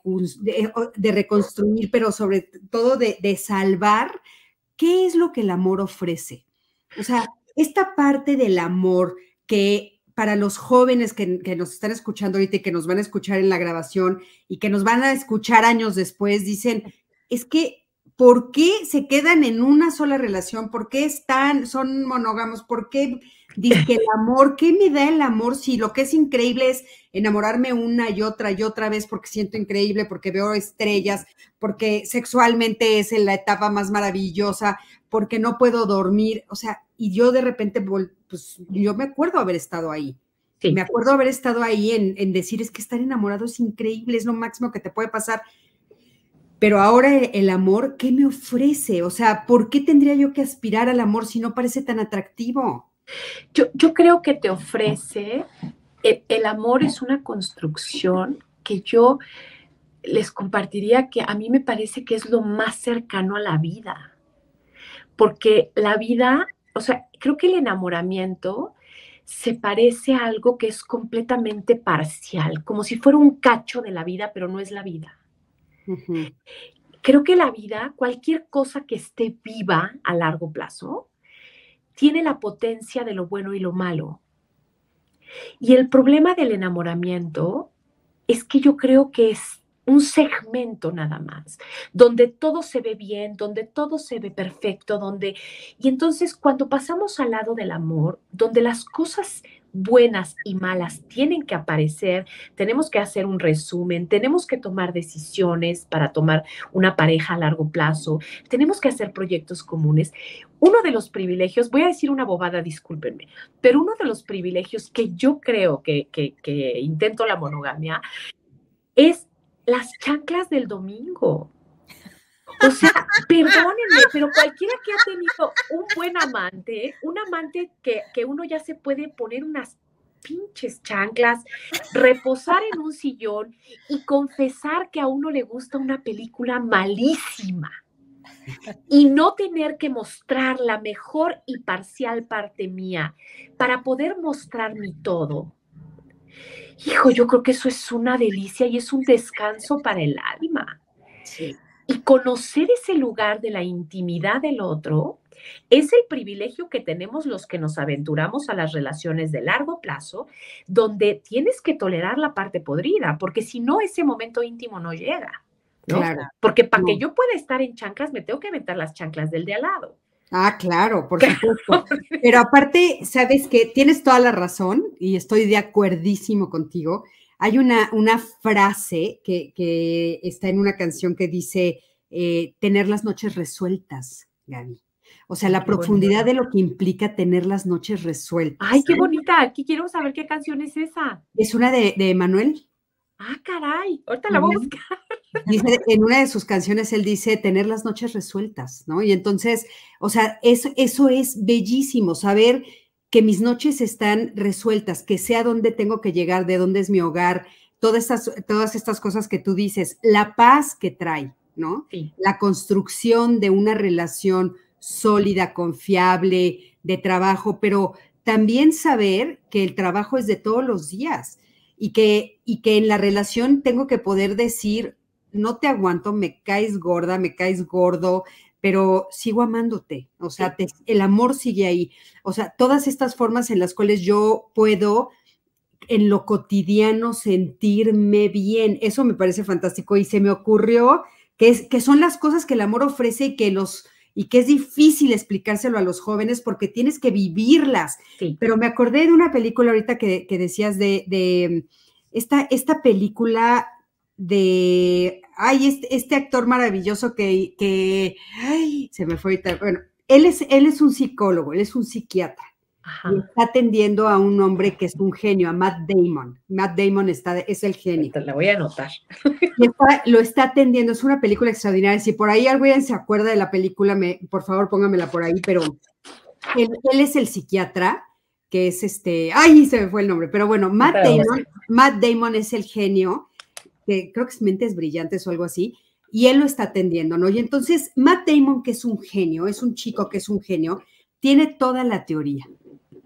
reconstruir, pero sobre todo de, de salvar qué es lo que el amor ofrece. O sea, esta parte del amor que para los jóvenes que, que, nos están escuchando ahorita y que nos van a escuchar en la grabación y que nos van a escuchar años después, dicen, es que ¿por qué se quedan en una sola relación? ¿Por qué están, son monógamos? ¿Por qué dice el amor? ¿Qué me da el amor si lo que es increíble es enamorarme una y otra y otra vez porque siento increíble, porque veo estrellas, porque sexualmente es en la etapa más maravillosa, porque no puedo dormir? O sea, y yo de repente, pues yo me acuerdo haber estado ahí. Me acuerdo haber estado ahí en, en decir, es que estar enamorado es increíble, es lo máximo que te puede pasar pero ahora el amor, ¿qué me ofrece? O sea, ¿por qué tendría yo que aspirar al amor si no parece tan atractivo? Yo, yo creo que te ofrece, el, el amor es una construcción que yo les compartiría que a mí me parece que es lo más cercano a la vida, porque la vida, o sea, creo que el enamoramiento se parece a algo que es completamente parcial, como si fuera un cacho de la vida, pero no es la vida. Creo que la vida, cualquier cosa que esté viva a largo plazo, tiene la potencia de lo bueno y lo malo. Y el problema del enamoramiento es que yo creo que es un segmento nada más, donde todo se ve bien, donde todo se ve perfecto, donde... Y entonces cuando pasamos al lado del amor, donde las cosas buenas y malas tienen que aparecer, tenemos que hacer un resumen, tenemos que tomar decisiones para tomar una pareja a largo plazo, tenemos que hacer proyectos comunes. Uno de los privilegios, voy a decir una bobada, discúlpenme, pero uno de los privilegios que yo creo que, que intento la monogamia es las chanclas del domingo. O sea, perdónenme, pero cualquiera que ha tenido un buen amante, un amante que, que uno ya se puede poner unas pinches chanclas, reposar en un sillón y confesar que a uno le gusta una película malísima y no tener que mostrar la mejor y parcial parte mía para poder mostrar mi todo. Hijo, yo creo que eso es una delicia y es un descanso para el alma. Sí. Y conocer ese lugar de la intimidad del otro es el privilegio que tenemos los que nos aventuramos a las relaciones de largo plazo, donde tienes que tolerar la parte podrida, porque si no, ese momento íntimo no llega. Claro. Porque para que yo pueda estar en chanclas, me tengo que aventar las chanclas del de al lado. Ah, claro, por supuesto. Pero aparte, sabes que tienes toda la razón y estoy de acuerdísimo contigo. Hay una, una frase que, está en una canción que dice eh, tener las noches resueltas, Gaby. O sea, la profundidad de lo que implica tener las noches resueltas. Ay, qué bonita. Aquí quiero saber qué canción es esa. Es una de, de Manuel. Ah, caray. Ahorita la voy a buscar. Dice, en una de sus canciones él dice tener las noches resueltas, ¿no? Y entonces, o sea, eso, eso es bellísimo, saber que mis noches están resueltas, que sé a dónde tengo que llegar, de dónde es mi hogar, todas estas, todas estas cosas que tú dices, la paz que trae, ¿no? La construcción de una relación sólida, confiable, de trabajo, pero también saber que el trabajo es de todos los días y que, y que en la relación tengo que poder decir, no te aguanto, me caes gorda, me caes gordo, pero sigo amándote, o sea, el amor sigue ahí. O sea, todas estas formas en las cuales yo puedo en lo cotidiano sentirme bien, eso me parece fantástico y se me ocurrió que, es, que son las cosas que el amor ofrece y que los y que es difícil explicárselo a los jóvenes porque tienes que vivirlas. Pero me acordé de una película ahorita que, decías de, de esta, esta película de, ay, este, este actor maravilloso que, que, ay, se me fue ahorita, bueno, él es, él es un psicólogo, él es un psiquiatra. Y está atendiendo a un hombre que es un genio, a Matt Damon. Matt Damon está, es el genio. Te la voy a anotar. lo está atendiendo, es una película extraordinaria. Si por ahí alguien se acuerda de la película, me, por favor póngamela por ahí, pero él, él, es el psiquiatra, que es este, ay, se me fue el nombre, pero bueno, Matt Damon, Matt Damon es el genio que creo que es Mentes Brillantes o algo así, y él lo está atendiendo, ¿no? Y entonces Matt Damon, que es un genio, es un chico que es un genio, tiene toda la teoría,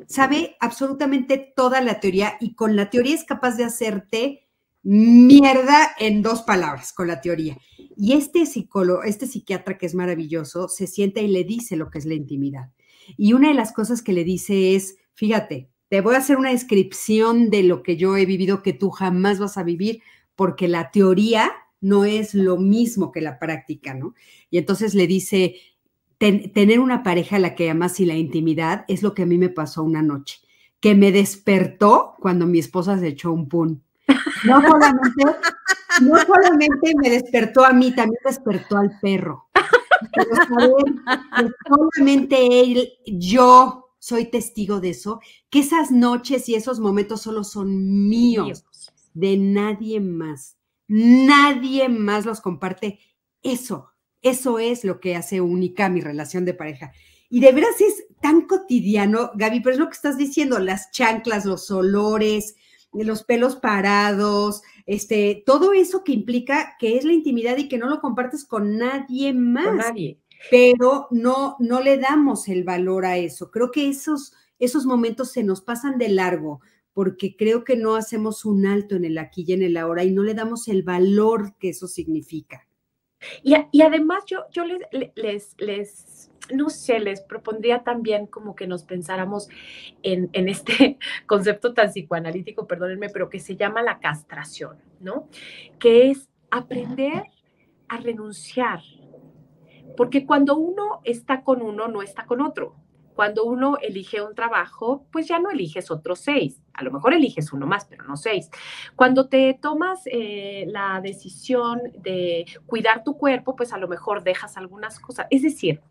sabe absolutamente toda la teoría y con la teoría es capaz de hacerte mierda en dos palabras con la teoría. Y este psicólogo, este psiquiatra que es maravilloso, se sienta y le dice lo que es la intimidad. Y una de las cosas que le dice es, fíjate, te voy a hacer una descripción de lo que yo he vivido que tú jamás vas a vivir, porque la teoría no es lo mismo que la práctica, ¿no? Y entonces le dice, tener una pareja a la que amas y la intimidad es lo que a mí me pasó una noche, que me despertó cuando mi esposa se echó un pun. No solamente, no solamente me despertó a mí, también despertó al perro. Pero solamente él, yo soy testigo de eso, que esas noches y esos momentos solo son míos, de nadie más. Nadie más los comparte. Eso, eso es lo que hace única mi relación de pareja. Y de veras es tan cotidiano, Gaby, pero es lo que estás diciendo, las chanclas, los olores, los pelos parados, este, todo eso que implica que es la intimidad y que no lo compartes con nadie más. Con nadie. Pero no, no le damos el valor a eso. Creo que esos, esos momentos se nos pasan de largo porque creo que no hacemos un alto en el aquí y en el ahora y no le damos el valor que eso significa. Y, además yo, yo les, les, les, no sé, les propondría también como que nos pensáramos en, en, este concepto tan psicoanalítico, perdónenme, pero que se llama la castración, ¿no? Que es aprender a renunciar. Porque cuando uno está con uno, no está con otro. Cuando uno elige un trabajo, pues ya no eliges otros seis. A lo mejor eliges uno más, pero no seis. Cuando te tomas eh, la decisión de cuidar tu cuerpo, pues a lo mejor dejas algunas cosas. Es decir,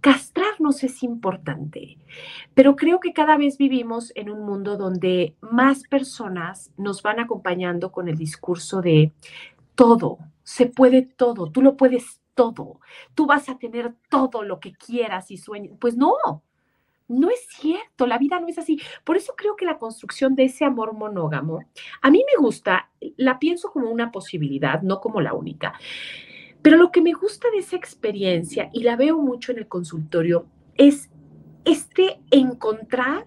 castrarnos es importante, pero creo que cada vez vivimos en un mundo donde más personas nos van acompañando con el discurso de todo, se puede todo, tú lo puedes todo, tú vas a tener todo lo que quieras y sueñes. Pues no, no es cierto, la vida no es así. Por eso creo que la construcción de ese amor monógamo, a mí me gusta, la pienso como una posibilidad, no como la única. Pero lo que me gusta de esa experiencia, y la veo mucho en el consultorio, es este encontrar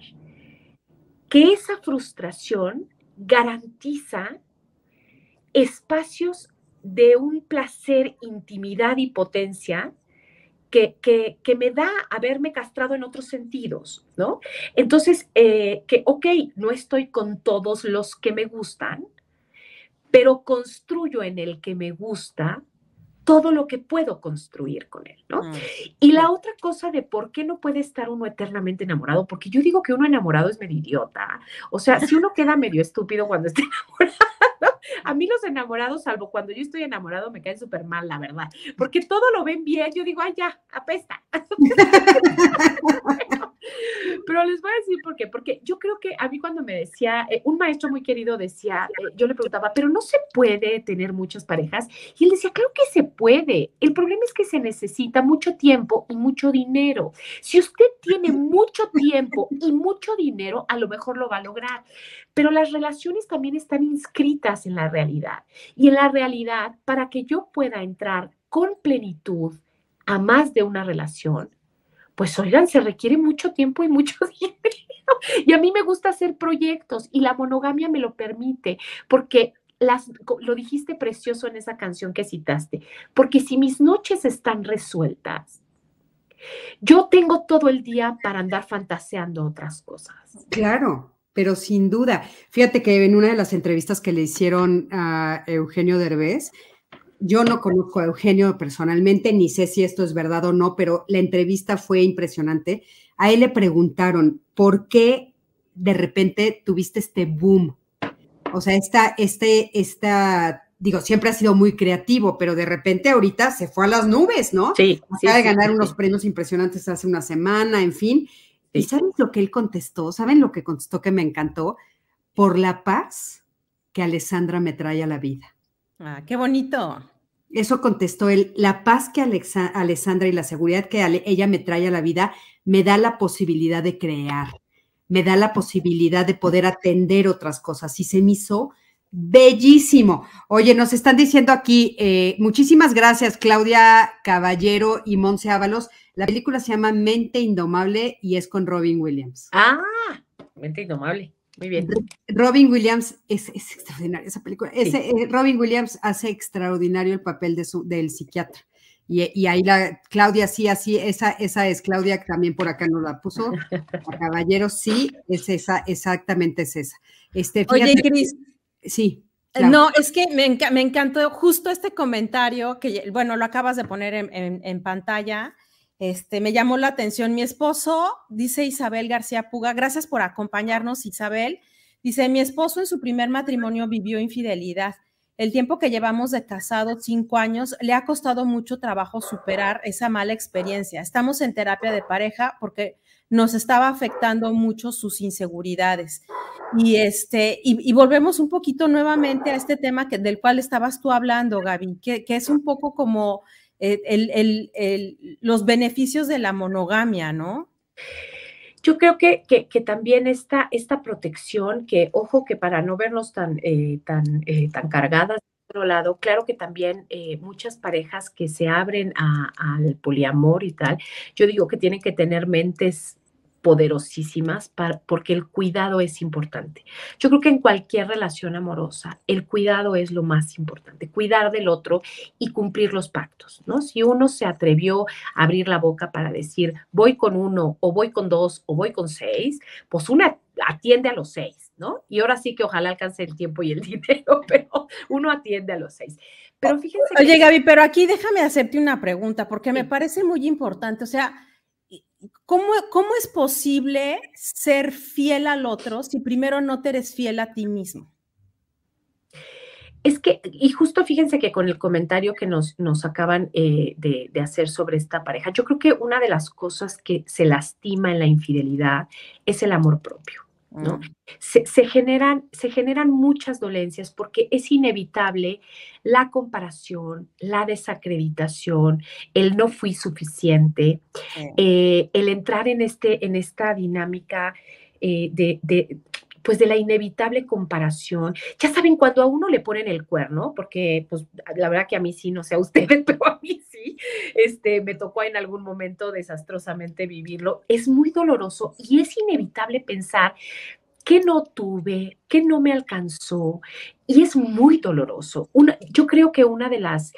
que esa frustración garantiza espacios de un placer, intimidad y potencia que, que, me da haberme castrado en otros sentidos, ¿no? Entonces, eh, que, ok, no estoy con todos los que me gustan, pero construyo en el que me gusta todo lo que puedo construir con él, ¿no? Mm, y la otra cosa de por qué no puede estar uno eternamente enamorado, porque yo digo que uno enamorado es medio idiota, o sea, si uno queda medio estúpido cuando está enamorado, a mí los enamorados, salvo cuando yo estoy enamorado, me caen súper mal, la verdad, porque todo lo ven bien, yo digo, ay, ya, apesta. pero les voy a decir por qué, porque yo creo que a mí cuando me decía, eh, un maestro muy querido decía, eh, yo le preguntaba, pero no se puede tener muchas parejas, y él decía, creo que se puede, el problema es que se necesita mucho tiempo y mucho dinero. Si usted tiene mucho tiempo y mucho dinero, a lo mejor lo va a lograr, pero las relaciones también están inscritas en la realidad. Y en la realidad, para que yo pueda entrar con plenitud a más de una relación, pues oigan, se requiere mucho tiempo y mucho dinero. Y a mí me gusta hacer proyectos y la monogamia me lo permite, porque las, lo dijiste precioso en esa canción que citaste, porque si mis noches están resueltas, yo tengo todo el día para andar fantaseando otras cosas. Claro, pero sin duda. Fíjate que en una de las entrevistas que le hicieron a Eugenio Derbez, yo no conozco a Eugenio personalmente, ni sé si esto es verdad o no, pero la entrevista fue impresionante. A él le preguntaron, ¿por qué de repente tuviste este boom? O sea, esta, este, esta, digo, siempre ha sido muy creativo, pero de repente ahorita se fue a las nubes, ¿no? Sí. Acaba de ganar unos premios impresionantes hace una semana, en fin. ¿Y saben lo que él contestó? ¿Saben lo que contestó que me encantó? Por la paz que Alessandra me trae a la vida. Ah, qué bonito. Eso contestó él, la paz que Alessandra y la seguridad que ella me trae a la vida me da la posibilidad de crear, me da la posibilidad de poder atender otras cosas. Y se me hizo bellísimo. Oye, nos están diciendo aquí, eh, muchísimas gracias, Claudia Caballero y Monse Ábalos. La película se llama Mente Indomable y es con Robin Williams. Ah, Mente Indomable. Muy bien. Robin Williams es, extraordinaria esa película. Eh, Robin Williams hace extraordinario el papel de su, del psiquiatra. Y, ahí la Claudia, sí, así, esa, esa es Claudia, que también por acá nos la puso. caballero, sí, es esa, exactamente es esa. Este, Oye, Cris. Sí. No, es que me, me, encantó justo este comentario que, bueno, lo acabas de poner en, en, pantalla. Este, me llamó la atención. Mi esposo, dice Isabel García Puga, gracias por acompañarnos, Isabel. Dice, mi esposo en su primer matrimonio vivió infidelidad. El tiempo que llevamos de casado, cinco años, le ha costado mucho trabajo superar esa mala experiencia. Estamos en terapia de pareja porque nos estaba afectando mucho sus inseguridades. Y este, y, volvemos un poquito nuevamente a este tema que, del cual estabas tú hablando, Gaby, que, es un poco como eh, los beneficios de la monogamia, ¿no? Yo creo que, que, también esta, esta protección, que ojo que para no vernos tan, eh, tan, eh, tan cargadas, otro lado, claro que también eh, muchas parejas que se abren al poliamor y tal, yo digo que tienen que tener mentes poderosísimas porque el cuidado es importante. Yo creo que en cualquier relación amorosa, el cuidado es lo más importante, cuidar del otro y cumplir los pactos, ¿no? Si uno se atrevió a abrir la boca para decir, voy con uno o voy con dos o voy con seis, pues una atiende a los seis, ¿no? Y ahora sí que ojalá alcance el tiempo y el dinero, pero uno atiende a los seis. Pero fíjense. Oye, Gaby, pero aquí déjame hacerte una pregunta, porque me parece muy importante. O sea, ¿Cómo, ¿Cómo es posible ser fiel al otro si primero no te eres fiel a ti mismo? Es que, y justo fíjense que con el comentario que nos, nos acaban eh, de, de, hacer sobre esta pareja, yo creo que una de las cosas que se lastima en la infidelidad es el amor propio. ¿No? Se, generan, se generan muchas dolencias porque es inevitable la comparación, la desacreditación, el no fui suficiente, eh, el entrar en, este, en esta dinámica eh, de, de, pues de la inevitable comparación. Ya saben, cuando a uno le ponen el cuerno, porque pues la verdad que a mí sí, no sé a ustedes, pero a mí este, me tocó en algún momento desastrosamente vivirlo, es muy doloroso y es inevitable pensar que no tuve, que no me alcanzó, y es muy doloroso. Una, yo creo que una de las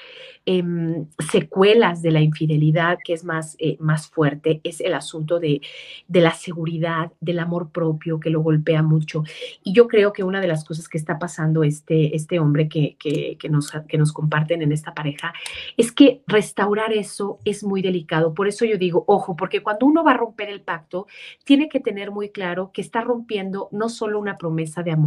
em, secuelas de la infidelidad que es más, eh, más fuerte es el asunto de, de, la seguridad, del amor propio, que lo golpea mucho. Y yo creo que una de las cosas que está pasando este, este hombre que, que, que, nos, que nos comparten en esta pareja es que restaurar eso es muy delicado. Por eso yo digo, ojo, porque cuando uno va a romper el pacto, tiene que tener muy claro que está rompiendo no solo una promesa de amor,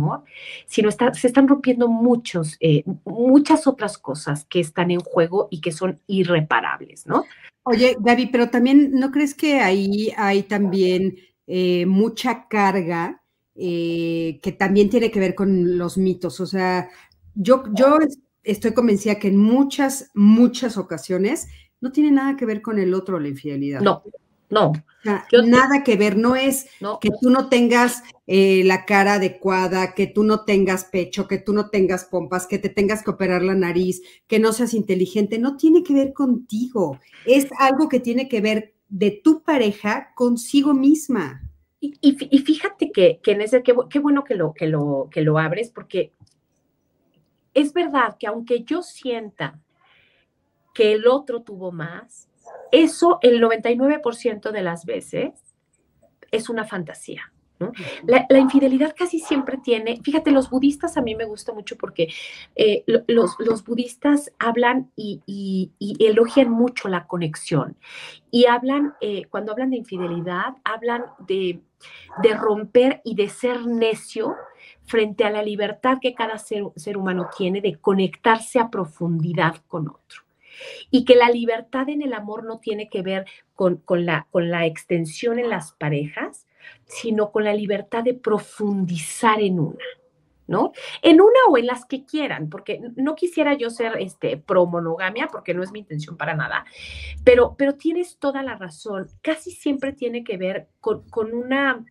sino está, se están rompiendo muchos, eh, muchas otras cosas que están en juego y que son irreparables, ¿no? Oye, Gaby, pero también, ¿no crees que ahí hay también eh, mucha carga eh, que también tiene que ver con los mitos? O sea, yo, yo estoy convencida que en muchas, muchas ocasiones no tiene nada que ver con el otro la infidelidad. No, no. nada que ver, no es que tú no tengas eh, la cara adecuada, que tú no tengas pecho, que tú no tengas pompas, que te tengas que operar la nariz, que no seas inteligente, no tiene que ver contigo, es algo que tiene que ver de tu pareja consigo misma. Y, fíjate que, en ese, qué, qué, bueno que lo, que, lo, que lo abres, porque es verdad que aunque yo sienta que el otro tuvo más, eso el 99% de las veces es una fantasía. La, infidelidad casi siempre tiene, fíjate, los budistas a mí me gusta mucho porque eh, los, budistas hablan y, elogian mucho la conexión. Y hablan, eh, cuando hablan de infidelidad, hablan de, de, romper y de ser necio frente a la libertad que cada ser humano tiene de conectarse a profundidad con otro y que la libertad en el amor no tiene que ver con, la, con la extensión en las parejas, sino con la libertad de profundizar en una. ¿no? En una o en las que quieran, porque no quisiera yo ser este, pro monogamia, porque no es mi intención para nada, pero, pero tienes toda la razón, casi siempre tiene que ver con, una,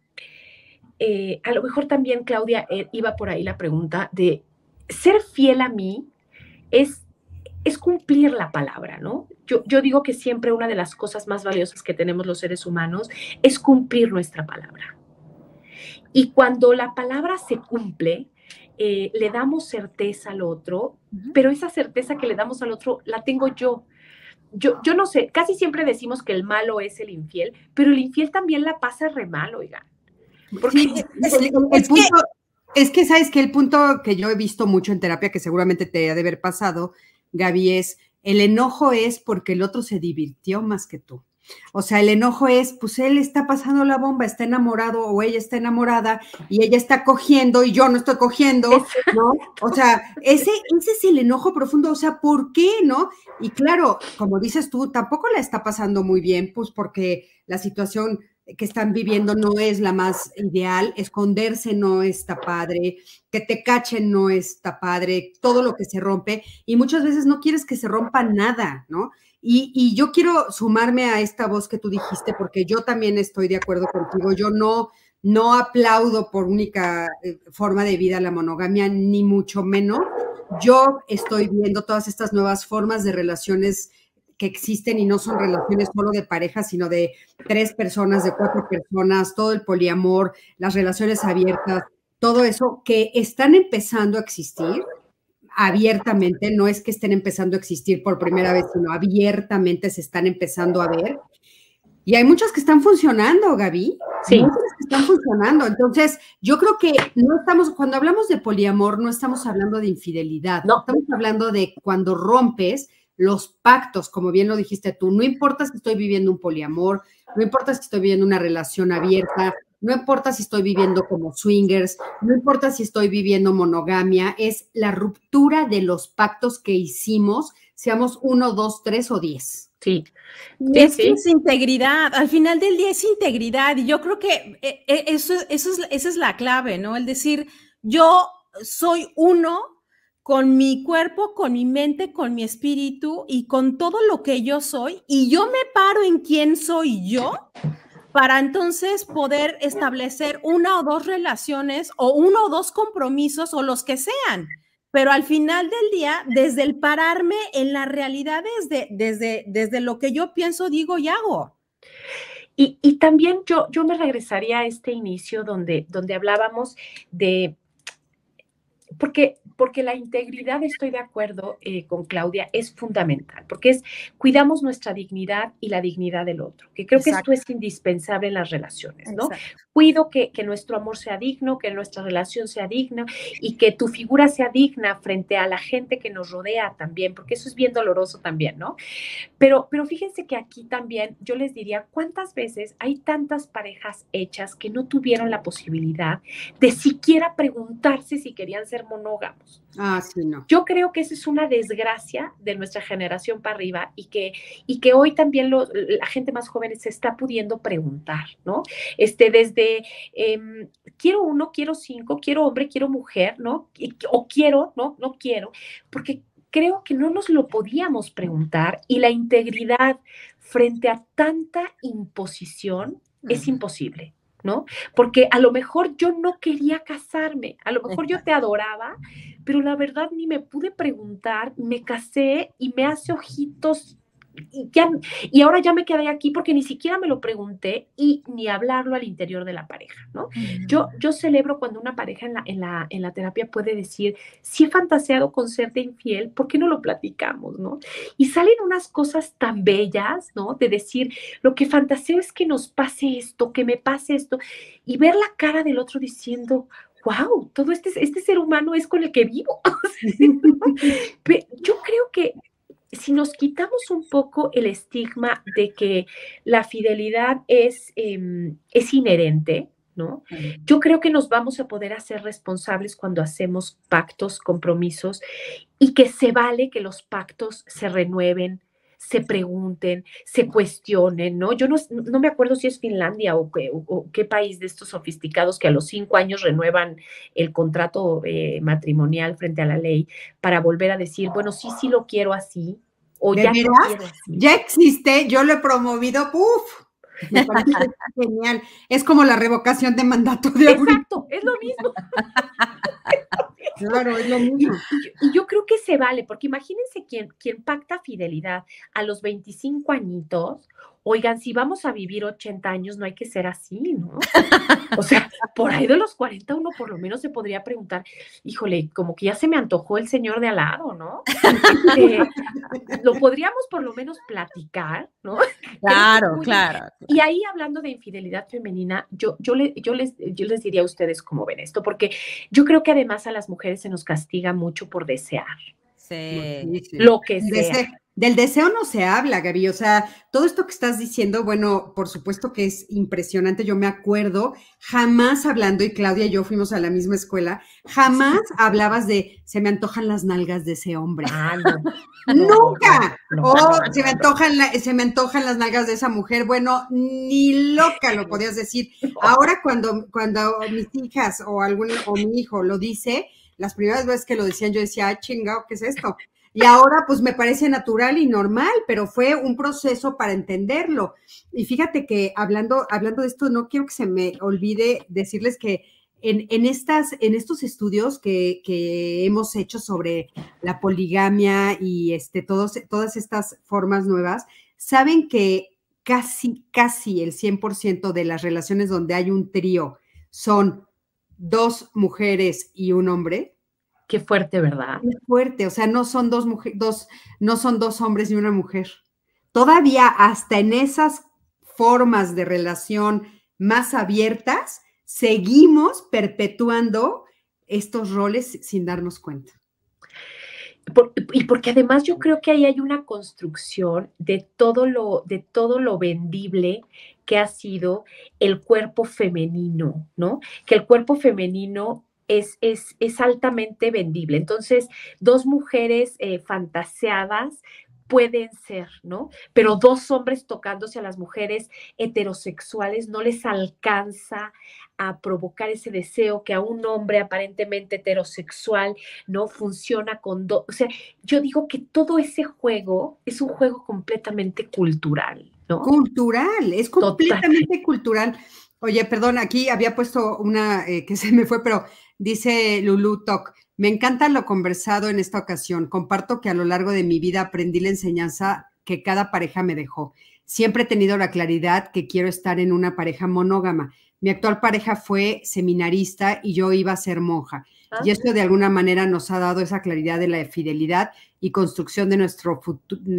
eh, a lo mejor también Claudia eh, iba por ahí la pregunta de ser fiel a mí es es cumplir la palabra, ¿no? Yo, yo, digo que siempre una de las cosas más valiosas que tenemos los seres humanos es cumplir nuestra palabra. Y cuando la palabra se cumple, eh, le damos certeza al otro, pero esa certeza que le damos al otro la tengo yo. yo, yo no sé, casi siempre decimos que el malo es el infiel, pero el infiel también la pasa re mal, oigan. Porque es, que, sabes que el punto que yo he visto mucho en terapia, que seguramente te ha de haber pasado, Gaby, es el enojo es porque el otro se divirtió más que tú. O sea, el enojo es, pues él está pasando la bomba, está enamorado o ella está enamorada y ella está cogiendo y yo no estoy cogiendo, ¿no? O sea, ese, ese es el enojo profundo, o sea, ¿por qué, no? Y claro, como dices tú, tampoco la está pasando muy bien, pues porque la situación que están viviendo no es la más ideal, esconderse no está padre, que te cachen no está padre, todo lo que se rompe y muchas veces no quieres que se rompa nada, ¿no? Y, yo quiero sumarme a esta voz que tú dijiste, porque yo también estoy de acuerdo contigo. Yo no, no aplaudo por única eh, forma de vida la monogamia, ni mucho menos. Yo estoy viendo todas estas nuevas formas de relaciones que existen y no son relaciones solo de pareja, sino de tres personas, de cuatro personas, todo el poliamor, las relaciones abiertas, todo eso que están empezando a existir abiertamente, no es que estén empezando a existir por primera vez, sino abiertamente se están empezando a ver. Y hay muchas que están funcionando, Gaby. Sí. Muchas que están funcionando. Entonces, yo creo que no estamos, cuando hablamos de poliamor, no estamos hablando de infidelidad. No. Estamos hablando de cuando rompes los pactos, como bien lo dijiste tú. No importa si estoy viviendo un poliamor, no importa si estoy viviendo una relación abierta, no importa si estoy viviendo como swingers, no importa si estoy viviendo monogamia, es la ruptura de los pactos que hicimos, seamos uno, dos, tres o diez. Sí. es, integridad, al final del día es integridad y yo creo que eh, eh, eso, eso es, esa es la clave, ¿no? El decir, yo soy uno con mi cuerpo, con mi mente, con mi espíritu y con todo lo que yo soy y yo me paro en quién soy yo para entonces poder establecer una o dos relaciones o uno o dos compromisos o los que sean. Pero al final del día, desde el pararme en la realidad, desde, desde, desde lo que yo pienso, digo y hago. Y, y, también yo, yo me regresaría a este inicio donde, donde hablábamos de, porque porque la integridad, estoy de acuerdo eh, con Claudia, es fundamental, porque es cuidamos nuestra dignidad y la dignidad del otro, que creo que esto es indispensable en las relaciones, ¿no? Cuido que, que, nuestro amor sea digno, que nuestra relación sea digna y que tu figura sea digna frente a la gente que nos rodea también, porque eso es bien doloroso también, ¿no? Pero, pero fíjense que aquí también yo les diría, ¿cuántas veces hay tantas parejas hechas que no tuvieron la posibilidad de siquiera preguntarse si querían ser monógamos? Ah, sí, no. Yo creo que esa es una desgracia de nuestra generación para arriba y que, y que hoy también la gente más joven se está pudiendo preguntar, ¿no? Este, desde em, quiero uno, quiero cinco, quiero hombre, quiero mujer, ¿no? o quiero, ¿no? No quiero, porque creo que no nos lo podíamos preguntar y la integridad frente a tanta imposición es imposible. ¿No? Porque a lo mejor yo no quería casarme, a lo mejor yo te adoraba, pero la verdad ni me pude preguntar, me casé y me hace ojitos y, y ahora ya me quedé aquí porque ni siquiera me lo pregunté y ni hablarlo al interior de la pareja, ¿no? Yo, yo celebro cuando una pareja en la, en, la, en la terapia puede decir, si he fantaseado con serte infiel, ¿por qué no lo platicamos, no? Y salen unas cosas tan bellas, ¿no? De decir, lo que fantaseo es que nos pase esto, que me pase esto, y ver la cara del otro diciendo, wow, todo este, este ser humano es con el que vivo. Yo creo que si nos quitamos un poco el estigma de que la fidelidad es, em, es inherente, ¿no? Yo creo que nos vamos a poder hacer responsables cuando hacemos pactos, compromisos, y que se vale que los pactos se renueven, se pregunten, se cuestionen, ¿no? Yo no, no me acuerdo si es Finlandia o, qué país de estos sofisticados que a los cinco años renuevan el contrato eh, matrimonial frente a la ley para volver a decir, bueno, sí, sí lo quiero así, o ya Ya existe, yo lo he promovido, ¡puf! Me genial. Es como la revocación de mandato de Exacto, es lo mismo. Claro, es lo mismo. Y yo creo que se vale, porque imagínense quien, quien pacta fidelidad a los 25 añitos, Oigan, si vamos a vivir 80 años, no hay que ser así, ¿no? O sea, por ahí de los 40 uno por lo menos se podría preguntar, híjole, como que ya se me antojó el señor de al lado, ¿no? Este, lo podríamos por lo menos platicar, ¿no? Claro, claro. Y ahí hablando de infidelidad femenina, yo, yo, le, yo, les, yo les diría a ustedes cómo ven esto, porque yo creo que además a las mujeres se nos castiga mucho por desear. Sí. Lo que sea. Del deseo no se habla, Gaby. O sea, todo esto que estás diciendo, bueno, por supuesto que es impresionante. Yo me acuerdo, jamás hablando, y Claudia y yo fuimos a la misma escuela, jamás hablabas de se me antojan las nalgas de ese hombre. Ah, no. Nunca. o se me, antojan se me antojan las nalgas de esa mujer. Bueno, ni loca lo podías decir. Ahora cuando, cuando mis hijas o algún o mi hijo lo dice, las primeras veces que lo decían, yo decía, ah, chingado, ¿qué es esto? Y ahora pues me parece natural y normal, pero fue un proceso para entenderlo. Y fíjate que hablando, hablando de esto, no quiero que se me olvide decirles que en, en, estas, en estos estudios que, que, hemos hecho sobre la poligamia y este, todos, todas estas formas nuevas, saben que casi, casi el 100% de las relaciones donde hay un trío son dos mujeres y un hombre. Qué fuerte, ¿verdad? Qué fuerte, o sea, no son dos mujeres, dos, no son dos hombres y una mujer. Todavía hasta en esas formas de relación más abiertas, seguimos perpetuando estos roles sin darnos cuenta. y porque además yo creo que ahí hay una construcción de todo lo, de todo lo vendible que ha sido el cuerpo femenino, ¿no? Que el cuerpo femenino es, es, altamente vendible. Entonces, dos mujeres eh, fantaseadas pueden ser, ¿no? Pero dos hombres tocándose a las mujeres heterosexuales no les alcanza a provocar ese deseo que a un hombre aparentemente heterosexual no funciona con dos. O sea, yo digo que todo ese juego es un juego completamente cultural, ¿no? Cultural, es completamente cultural. Oye, perdón, aquí había puesto una eh, que se me fue, pero dice Lulu Tok, me encanta lo conversado en esta ocasión. Comparto que a lo largo de mi vida aprendí la enseñanza que cada pareja me dejó. Siempre he tenido la claridad que quiero estar en una pareja monógama. Mi actual pareja fue seminarista y yo iba a ser monja. Y ah. esto de alguna manera nos ha dado esa claridad de la fidelidad y construcción de nuestra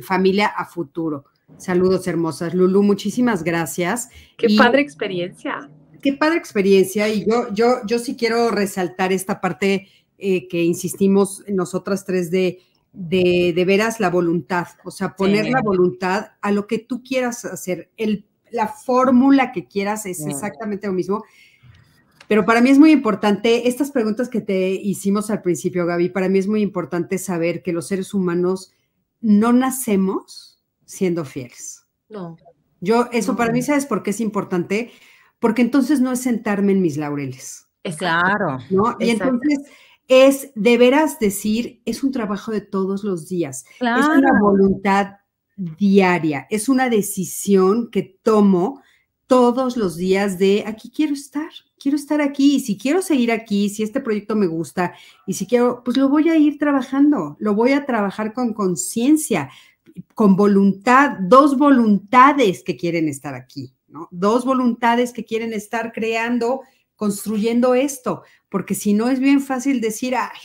familia a futuro. Saludos hermosas. Lulu, muchísimas gracias. Qué padre experiencia. Qué padre experiencia. Y yo, yo, yo sí quiero resaltar esta parte eh, que insistimos nosotras tres de, de, de, veras la voluntad. O sea, poner la voluntad a lo que tú quieras hacer. El, la fórmula que quieras es exactamente lo mismo. Pero para mí es muy importante, estas preguntas que te hicimos al principio, Gaby, para mí es muy importante saber que los seres humanos no nacemos siendo fieles. No. Yo, eso para mí, ¿sabes por qué es importante? Porque entonces no es sentarme en mis laureles. Claro. ¿no? Y entonces es de veras decir, es un trabajo de todos los días. Es una voluntad diaria, es una decisión que tomo todos los días de aquí quiero estar, quiero estar aquí y si quiero seguir aquí, si este proyecto me gusta y si quiero, pues lo voy a ir trabajando, lo voy a trabajar con conciencia, con voluntad, dos voluntades que quieren estar aquí, Dos voluntades que quieren estar creando, construyendo esto, porque si no es bien fácil decir, ay,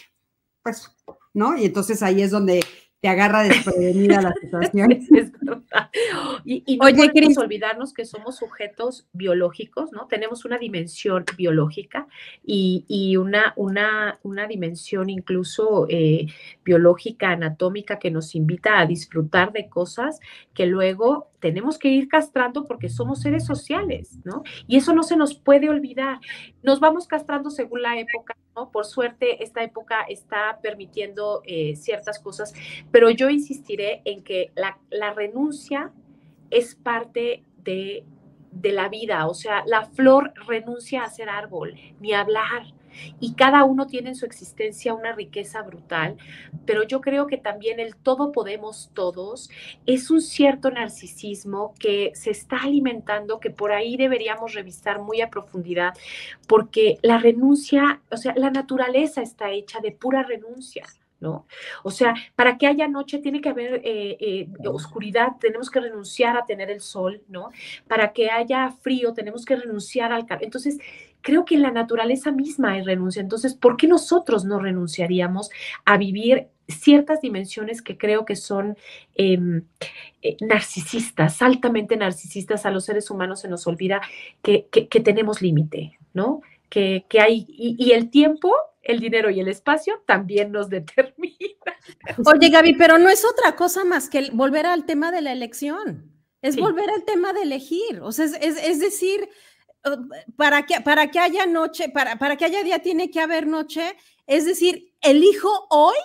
pues, ¿no? Y entonces ahí es donde te agarra desprevenida la situación. y, no Oye, podemos olvidarnos que somos sujetos biológicos, ¿no? Tenemos una dimensión biológica y, una, una, una, dimensión incluso eh, biológica, anatómica, que nos invita a disfrutar de cosas que luego tenemos que ir castrando porque somos seres sociales, ¿no? Y eso no se nos puede olvidar. Nos vamos castrando según la época, Por suerte, esta época está permitiendo eh, ciertas cosas, pero yo insistiré en que la, la renuncia es parte de, de la vida, o sea, la flor renuncia a ser árbol, ni hablar, y cada uno tiene en su existencia una riqueza brutal, pero yo creo que también el todo podemos todos es un cierto narcisismo que se está alimentando, que por ahí deberíamos revisar muy a profundidad, porque la renuncia, o sea, la naturaleza está hecha de pura renuncia. ¿no? O sea, para que haya noche tiene que haber eh, eh, oscuridad, tenemos que renunciar a tener el sol, ¿no? Para que haya frío, tenemos que renunciar al calor. Entonces, creo que en la naturaleza misma hay renuncia. Entonces, ¿por qué nosotros no renunciaríamos a vivir ciertas dimensiones que creo que son em, eh, narcisistas, altamente narcisistas a los seres humanos se nos olvida que, tenemos límite, ¿no? Que, hay, y, el tiempo, el dinero y el espacio también nos determinan. Oye, Gaby, pero no es otra cosa más que volver al tema de la elección, es volver al tema de elegir, o sea, es, decir, para que, para que haya noche, para, para que haya día tiene que haber noche, es decir, elijo hoy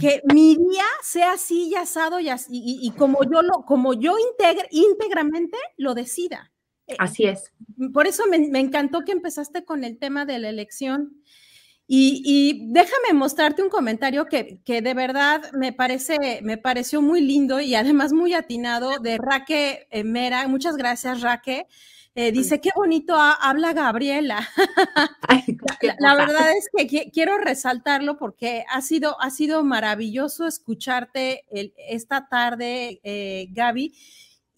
que mi día sea así y asado y, y, como yo lo, como yo íntegramente lo decida. Eh, así es. Por eso me, encantó que empezaste con el tema de la elección. Y, déjame mostrarte un comentario que, que, de verdad me parece, me pareció muy lindo y además muy atinado de Raque Mera. Muchas gracias, Raque. Eh, dice, qué bonito habla Gabriela. la, verdad es que quiero resaltarlo porque ha sido, ha sido maravilloso escucharte esta tarde, eh, Gaby.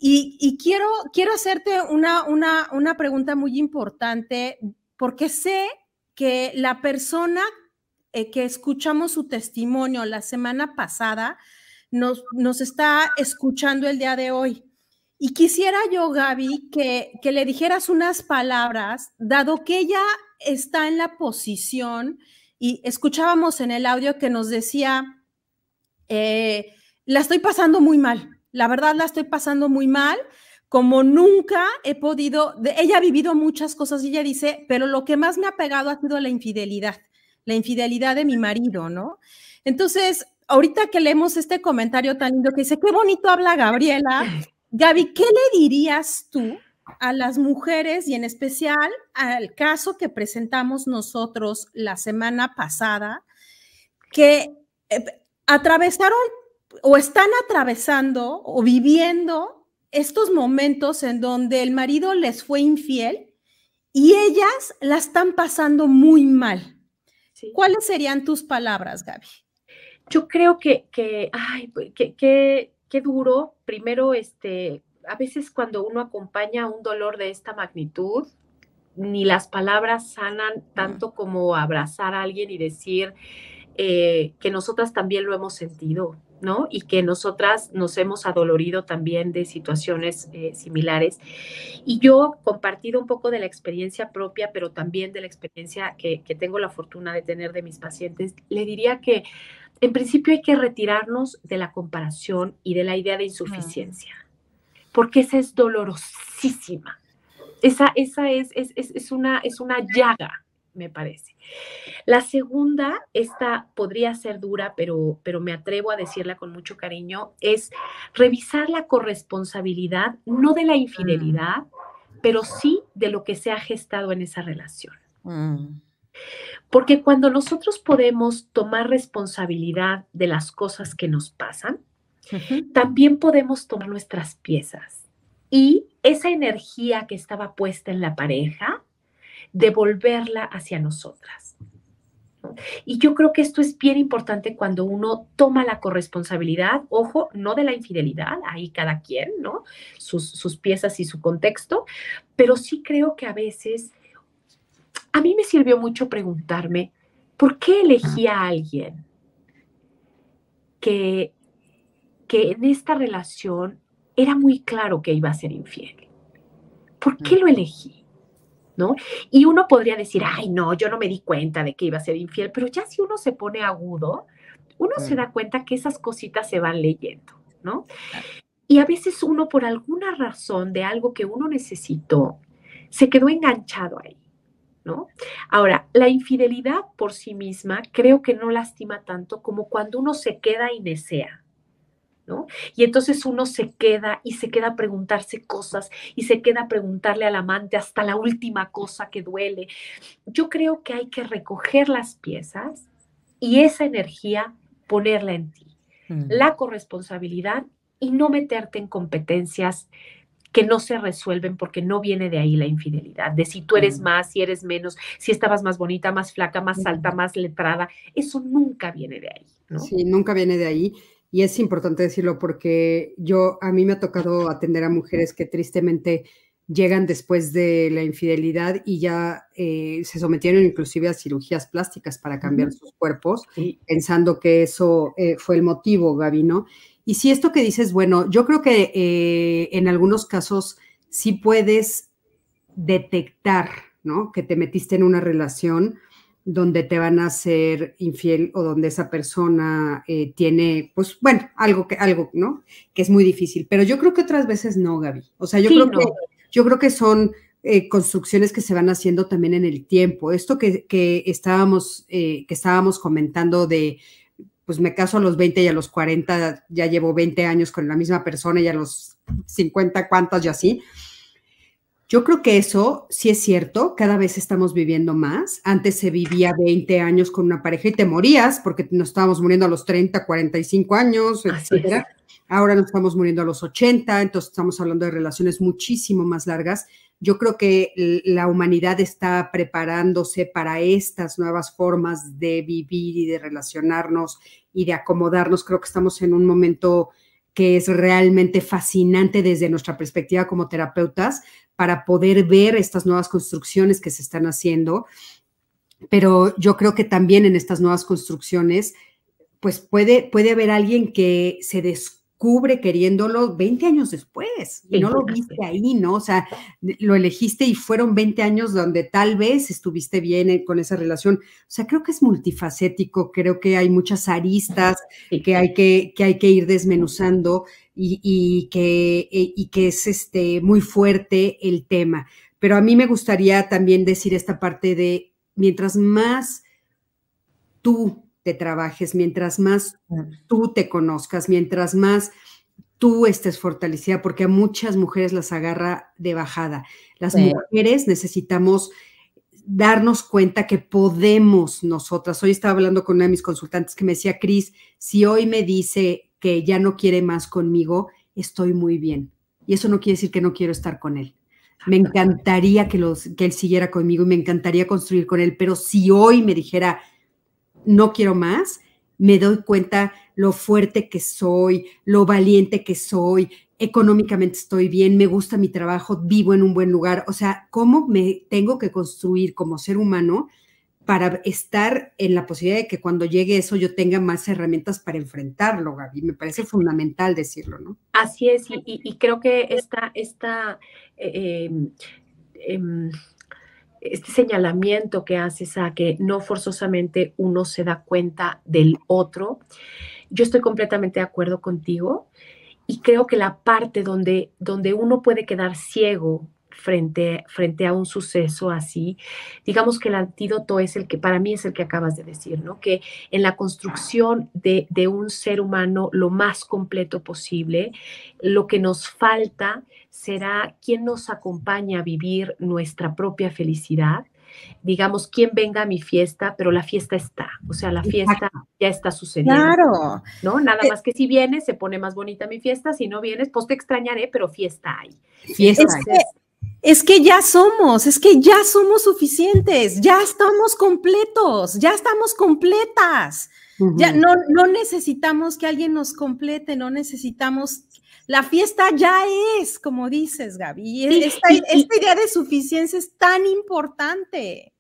Y, quiero, quiero hacerte una, una, una pregunta muy importante porque sé que la persona eh, que escuchamos su testimonio la semana pasada nos, nos está escuchando el día de hoy. Y quisiera yo, Gaby, que, que, le dijeras unas palabras, dado que ella está en la posición y escuchábamos en el audio que nos decía, eh, la estoy pasando muy mal, la verdad la estoy pasando muy mal, como nunca he podido, ella ha vivido muchas cosas y ella dice, pero lo que más me ha pegado ha sido la infidelidad, la infidelidad de mi marido, ¿no? Entonces, ahorita que leemos este comentario tan lindo que dice, qué bonito habla Gabriela, Gaby, ¿qué le dirías tú a las mujeres y en especial al caso que presentamos nosotros la semana pasada, que eh, atravesaron o están atravesando o viviendo estos momentos en donde el marido les fue infiel y ellas la están pasando muy mal? ¿Cuáles serían tus palabras, Gaby? Yo creo que, que ay, pues, que, que qué duro. Primero, este, a veces cuando uno acompaña un dolor de esta magnitud, ni las palabras sanan tanto como abrazar a alguien y decir eh, que nosotras también lo hemos sentido, ¿no? Y que nosotras nos hemos adolorido también de situaciones eh, similares. Y yo compartido un poco de la experiencia propia, pero también de la experiencia que, que tengo la fortuna de tener de mis pacientes, le diría que en principio hay que retirarnos de la comparación y de la idea de insuficiencia, porque esa es dolorosísima. Esa, esa es, es, una, es una llaga, me parece. La segunda, esta podría ser dura, pero, pero me atrevo a decirla con mucho cariño, es revisar la corresponsabilidad, no de la infidelidad, pero sí de lo que se ha gestado en esa relación. Mm. Porque cuando nosotros podemos tomar responsabilidad de las cosas que nos pasan, también podemos tomar nuestras piezas y esa energía que estaba puesta en la pareja, devolverla hacia nosotras. Y yo creo que esto es bien importante cuando uno toma la corresponsabilidad, ojo, no de la infidelidad, ahí cada quien, ¿no? Sus, sus piezas y su contexto, pero sí creo que a veces a mí me sirvió mucho preguntarme, ¿por qué elegí a alguien que, que en esta relación era muy claro que iba a ser infiel? ¿Por qué lo elegí? ¿No? Y uno podría decir, ay, no, yo no me di cuenta de que iba a ser infiel, pero ya si uno se pone agudo, uno se da cuenta que esas cositas se van leyendo, ¿no? Y a veces uno, por alguna razón de algo que uno necesitó, se quedó enganchado ahí. ¿No? Ahora, la infidelidad por sí misma creo que no lastima tanto como cuando uno se queda y desea, ¿no? Y entonces uno se queda y se queda a preguntarse cosas y se queda a preguntarle al amante hasta la última cosa que duele. Yo creo que hay que recoger las piezas y esa energía ponerla en ti. Mm. La corresponsabilidad y no meterte en competencias que no se resuelven porque no viene de ahí la infidelidad, de si tú eres más, si eres menos, si estabas más bonita, más flaca, más alta, más letrada, eso nunca viene de ahí, ¿no? Sí, nunca viene de ahí. Y es importante decirlo porque yo, a mí me ha tocado atender a mujeres que tristemente llegan después de la infidelidad y ya eh, se sometieron inclusive a cirugías plásticas para cambiar sus cuerpos, pensando que eso eh, fue el motivo, Gaby, ¿no? Y si esto que dices, bueno, yo creo que eh, en algunos casos sí puedes detectar, ¿no? Que te metiste en una relación donde te van a ser infiel o donde esa persona tiene, pues bueno, algo que, algo, ¿no? Que es muy difícil. Pero yo creo que otras veces no, Gaby. O sea, yo creo que yo creo que son eh, construcciones que se van haciendo también en el tiempo. Esto que, estábamos, eh, que estábamos comentando de, pues me caso a los 20 y a los 40, ya llevo 20 años con la misma persona y a los 50 cuantas y así. Yo creo que eso sí es cierto, cada vez estamos viviendo más. Antes se vivía 20 años con una pareja y te morías porque nos estábamos muriendo a los 30, 45 años, etcétera. Ahora nos estamos muriendo a los 80, entonces estamos hablando de relaciones muchísimo más largas. Yo creo que la humanidad está preparándose para estas nuevas formas de vivir y de relacionarnos y de acomodarnos. Creo que estamos en un momento que es realmente fascinante desde nuestra perspectiva como terapeutas para poder ver estas nuevas construcciones que se están haciendo. Pero yo creo que también en estas nuevas construcciones, pues puede, puede haber alguien que se descubre cubre queriéndolo 20 años después y no lo viste ahí, ¿no? O sea, lo elegiste y fueron 20 años donde tal vez estuviste bien con esa relación. O sea, creo que es multifacético, creo que hay muchas aristas que hay que, que, hay que ir desmenuzando y, que, e, y que es este, muy fuerte el tema. Pero a mí me gustaría también decir esta parte de mientras más tú te trabajes, mientras más tú te conozcas, mientras más tú estés fortalecida, porque a muchas mujeres las agarra de bajada. Las mujeres necesitamos darnos cuenta que podemos nosotras. Hoy estaba hablando con una de mis consultantes que me decía, Cris, si hoy me dice que ya no quiere más conmigo, estoy muy bien. Y eso no quiere decir que no quiero estar con él. Me encantaría que, los, que él siguiera conmigo y me encantaría construir con él, pero si hoy me dijera, no quiero más, me doy cuenta lo fuerte que soy, lo valiente que soy, económicamente estoy bien, me gusta mi trabajo, vivo en un buen lugar. O sea, ¿cómo me tengo que construir como ser humano para estar en la posibilidad de que cuando llegue eso yo tenga más herramientas para enfrentarlo, Gaby? Me parece fundamental decirlo, ¿no? Así es, y, creo que esta, esta eh, em, em, este señalamiento que haces a que no forzosamente uno se da cuenta del otro, yo estoy completamente de acuerdo contigo. Y creo que la parte donde, donde uno puede quedar ciego frente, frente a un suceso así, digamos que el antídoto es el que para mí es el que acabas de decir, ¿no? Que en la construcción de, de un ser humano lo más completo posible, lo que nos falta será quien nos acompaña a vivir nuestra propia felicidad. Digamos, quien venga a mi fiesta, pero la fiesta está, o sea, la fiesta ya está sucediendo. Claro. ¿No? Nada eh más que si vienes, se pone más bonita mi fiesta, si no vienes, pues te extrañaré, pero fiesta hay. Fiesta es, Que, es que ya somos, es que ya somos suficientes, ya estamos completos, ya estamos completas. Ya no, no necesitamos que alguien nos complete, no necesitamos la fiesta ya es, como dices, Gaby. esta, idea de suficiencia es tan importante.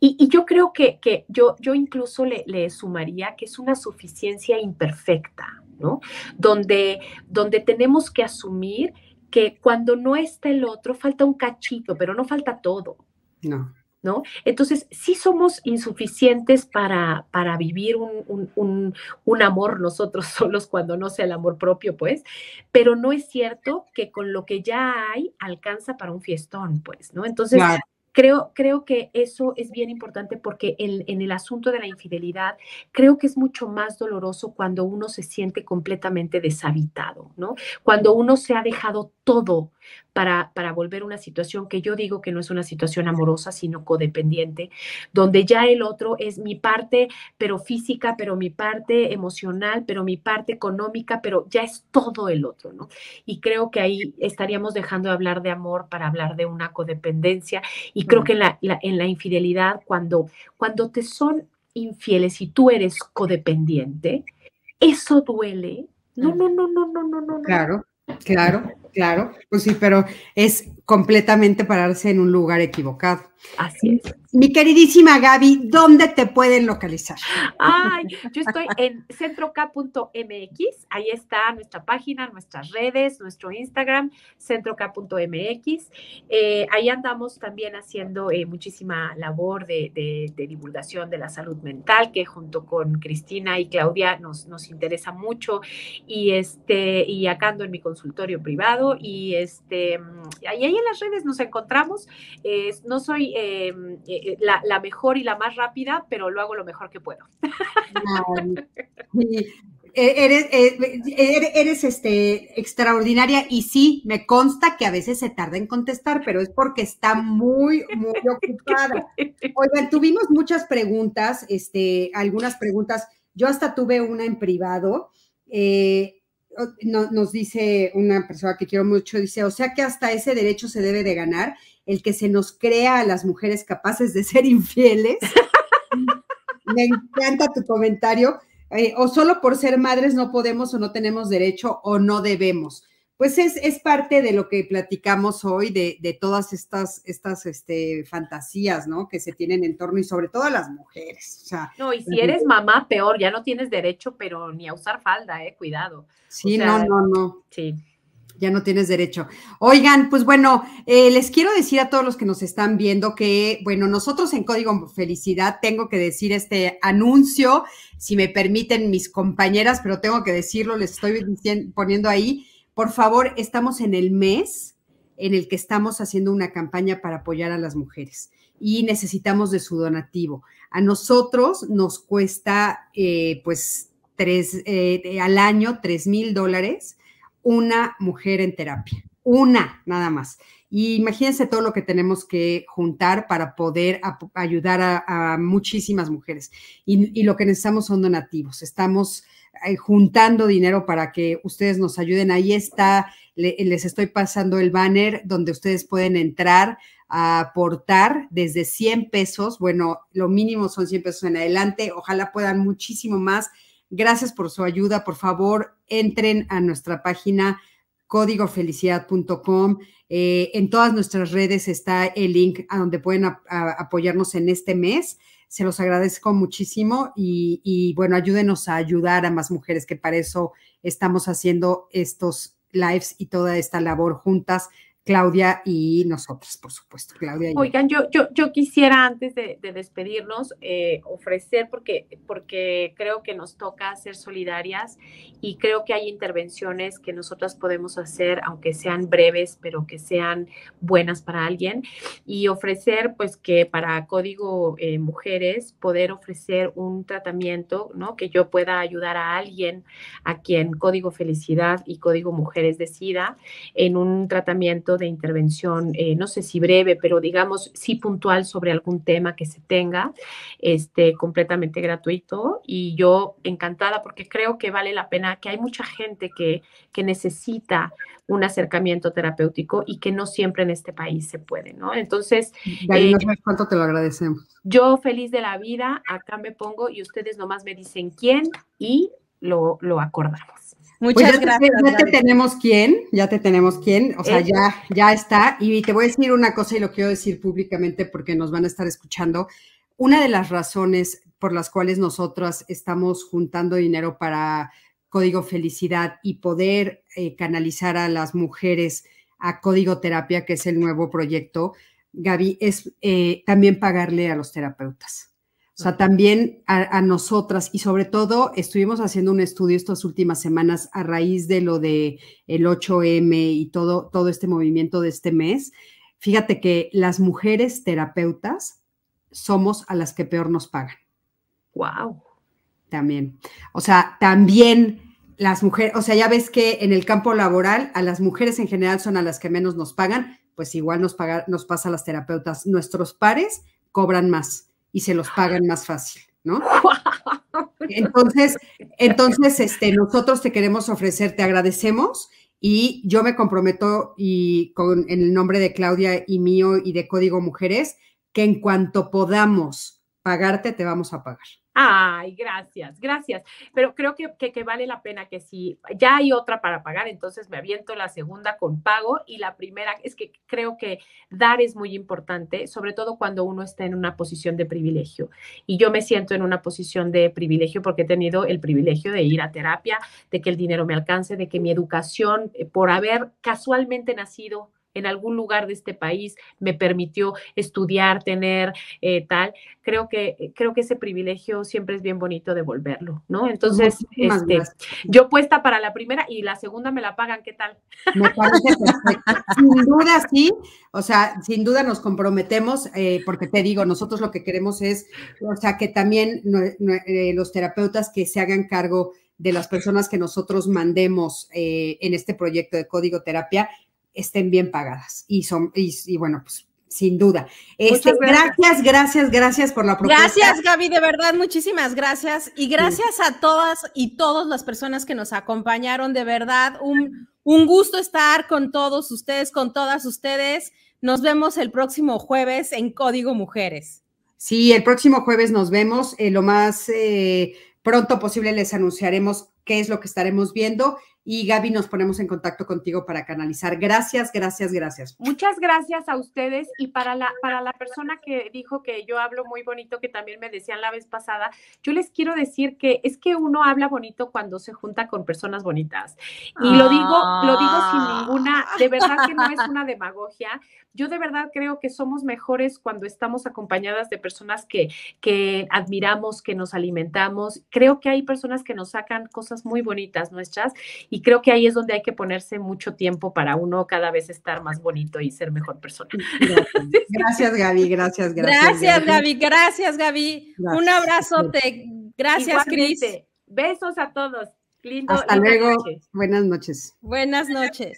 Y, yo creo que, yo, yo incluso le, le, sumaría que es una suficiencia imperfecta, ¿no? Donde, donde tenemos que asumir que cuando no está el otro, falta un cachito, pero no falta todo. No. ¿no? Entonces, sí somos insuficientes para, para vivir un, un, amor nosotros solos cuando no sea el amor propio, pues, pero no es cierto que con lo que ya hay alcanza para un fiestón, pues, ¿no? Entonces, Creo, creo que eso es bien importante porque en, en, el asunto de la infidelidad, creo que es mucho más doloroso cuando uno se siente completamente deshabitado, ¿no? Cuando uno se ha dejado todo para, para volver una situación que yo digo que no es una situación amorosa, sino codependiente, donde ya el otro es mi parte, pero física, pero mi parte emocional, pero mi parte económica, pero ya es todo el otro, ¿no? Y creo que ahí estaríamos dejando de hablar de amor para hablar de una codependencia. Y creo que en la, en la infidelidad, cuando, cuando te son infieles y tú eres codependiente, eso duele. No, no, no, no, no, no, no. Claro, claro. Claro, pues sí, pero es completamente pararse en un lugar equivocado. Así es. Mi queridísima Gaby, ¿dónde te pueden localizar? Ay, yo estoy en centrok.mx, ahí está nuestra página, nuestras redes, nuestro Instagram, centrok.mx. Eh, ahí andamos también haciendo eh, muchísima labor de, divulgación de la salud mental, que junto con Cristina y Claudia nos, nos interesa mucho. Y, este, y acá ando en mi consultorio privado y este, ahí, ahí en las redes nos encontramos. no soy eh, la, mejor y la más rápida, pero lo hago lo mejor que puedo. E, eres, e, e, eres, este, extraordinaria y sí, me consta que a veces se tarda en contestar, pero es porque está muy, muy ocupada. Oigan, tuvimos muchas preguntas, este, algunas preguntas. Yo hasta tuve una en privado. Eh, nos dice una persona que quiero mucho, dice, o sea que hasta ese derecho se debe de ganar el que se nos crea a las mujeres capaces de ser infieles. Me encanta tu comentario. Eh, o solo por ser madres no podemos o no tenemos derecho o no debemos. Pues es, es parte de lo que platicamos hoy, de, de todas estas, estas este, fantasías, ¿no? Que se tienen en torno y sobre todo a las mujeres. O sea, no, y si eres mamá, peor, ya no tienes derecho, pero ni a usar falda, ¿eh? Cuidado. Sí, no, no, no. Sí ya no tienes derecho. Oigan, pues bueno, eh, les quiero decir a todos los que nos están viendo que, bueno, nosotros en Código Felicidad tengo que decir este anuncio, si me permiten mis compañeras, pero tengo que decirlo, les estoy poniendo ahí. Por favor, estamos en el mes en el que estamos haciendo una campaña para apoyar a las mujeres y necesitamos de su donativo. A nosotros nos cuesta, eh, pues, tres, eh, al año, tres mil dólares una mujer en terapia, una nada más. Y imagínense todo lo que tenemos que juntar para poder ayudar a, muchísimas mujeres. Y, lo que necesitamos son donativos. Estamos eh, juntando dinero para que ustedes nos ayuden. Ahí está, les estoy pasando el banner donde ustedes pueden entrar a aportar desde 100 pesos. Bueno, lo mínimo son 100 pesos en adelante. Ojalá puedan muchísimo más Gracias por su ayuda. Por favor, entren a nuestra página códigofelicidad.com. Eh, en todas nuestras redes está el link a donde pueden apoyarnos en este mes. Se los agradezco muchísimo y, y, bueno, ayúdenos a ayudar a más mujeres, que para eso estamos haciendo estos lives y toda esta labor juntas Claudia y nosotras, por supuesto, Claudia. Oigan, yo, yo, yo quisiera antes de, despedirnos eh, ofrecer, porque, porque creo que nos toca ser solidarias y creo que hay intervenciones que nosotras podemos hacer, aunque sean breves, pero que sean buenas para alguien, y ofrecer, pues que para Código eh, Mujeres, poder ofrecer un tratamiento, ¿no? Que yo pueda ayudar a alguien a quien Código Felicidad y Código Mujeres decida en un tratamiento de intervención, eh, no sé si breve, pero digamos sí puntual sobre algún tema que se tenga, este, completamente gratuito. Y yo encantada porque creo que vale la pena, que hay mucha gente que, que necesita un acercamiento terapéutico y que no siempre en este país se puede, ¿no? Entonces... Eh, cuánto te lo agradecemos. Yo feliz de la vida, acá me pongo y ustedes nomás me dicen quién y lo, lo acordamos. Muchas pues gracias. Te, ya te tenemos quién, ya te tenemos quién, o sea, ya, ya está. Y te voy a decir una cosa y lo quiero decir públicamente porque nos van a estar escuchando. Una de las razones por las cuales nosotras estamos juntando dinero para Código Felicidad y poder eh, canalizar a las mujeres a Código Terapia, que es el nuevo proyecto, Gaby, es eh, también pagarle a los terapeutas. O sea, también a, nosotras y sobre todo estuvimos haciendo un estudio estas últimas semanas a raíz de lo de el 8M y todo, todo este movimiento de este mes. Fíjate que las mujeres terapeutas somos a las que peor nos pagan. Wow. También. O sea, también las mujeres, o sea, ya ves que en el campo laboral a las mujeres en general son a las que menos nos pagan, pues igual nos, paga, nos pasa a las terapeutas. Nuestros pares cobran más y se los pagan más fácil, ¿no? Entonces, entonces, este, nosotros te queremos ofrecer, te agradecemos y yo me comprometo y con en el nombre de Claudia y mío y de Código Mujeres que en cuanto podamos pagarte te vamos a pagar. Ay, gracias, gracias. Pero creo que, que, vale la pena que si ya hay otra para pagar, entonces me aviento la segunda con pago y la primera es que creo que dar es muy importante, sobre todo cuando uno está en una posición de privilegio. Y yo me siento en una posición de privilegio porque he tenido el privilegio de ir a terapia, de que el dinero me alcance, de que mi educación, eh, por haber casualmente nacido en algún lugar de este país me permitió estudiar, tener eh, tal, creo que, creo que ese privilegio siempre es bien bonito devolverlo, ¿no? Entonces, este, yo puesta para la primera y la segunda me la pagan, ¿qué tal? Me parece perfecto. sin duda, sí, o sea, sin duda nos comprometemos, eh, porque te digo, nosotros lo que queremos es, o sea, que también eh, los terapeutas que se hagan cargo de las personas que nosotros mandemos en este proyecto de código terapia, estén bien pagadas. Y son, y, bueno, pues sin duda. Este, gracias. gracias, gracias, por la propuesta. Gracias, Gaby, de verdad, muchísimas gracias. Y gracias a todas y todas las personas que nos acompañaron, de verdad, un, un gusto estar con todos ustedes, con todas ustedes. Nos vemos el próximo jueves en Código Mujeres. Sí, el próximo jueves nos vemos. Eh, lo más eh, pronto posible les anunciaremos qué es lo que estaremos viendo y Gaby nos ponemos en contacto contigo para canalizar. Gracias, gracias, gracias. Muchas gracias a ustedes y para la, para la persona que dijo que yo hablo muy bonito, que también me decían la vez pasada, yo les quiero decir que es que uno habla bonito cuando se junta con personas bonitas. Y lo digo, lo digo sin ah. ninguna, de verdad que no es una demagogia. Yo de verdad creo que somos mejores cuando estamos acompañadas de personas que, que admiramos, que nos alimentamos. Creo que hay personas que nos sacan cosas muy bonitas nuestras y y creo que ahí es donde hay que ponerse mucho tiempo para uno cada vez estar más bonito y ser mejor persona. Gracias, Gaby, gracias, gracias. Gracias, Gaby, gracias, Gaby. Un abrazote. Gracias, Cris. Besos a todos. Lindo, Hasta luego. Buenas noches. Buenas noches.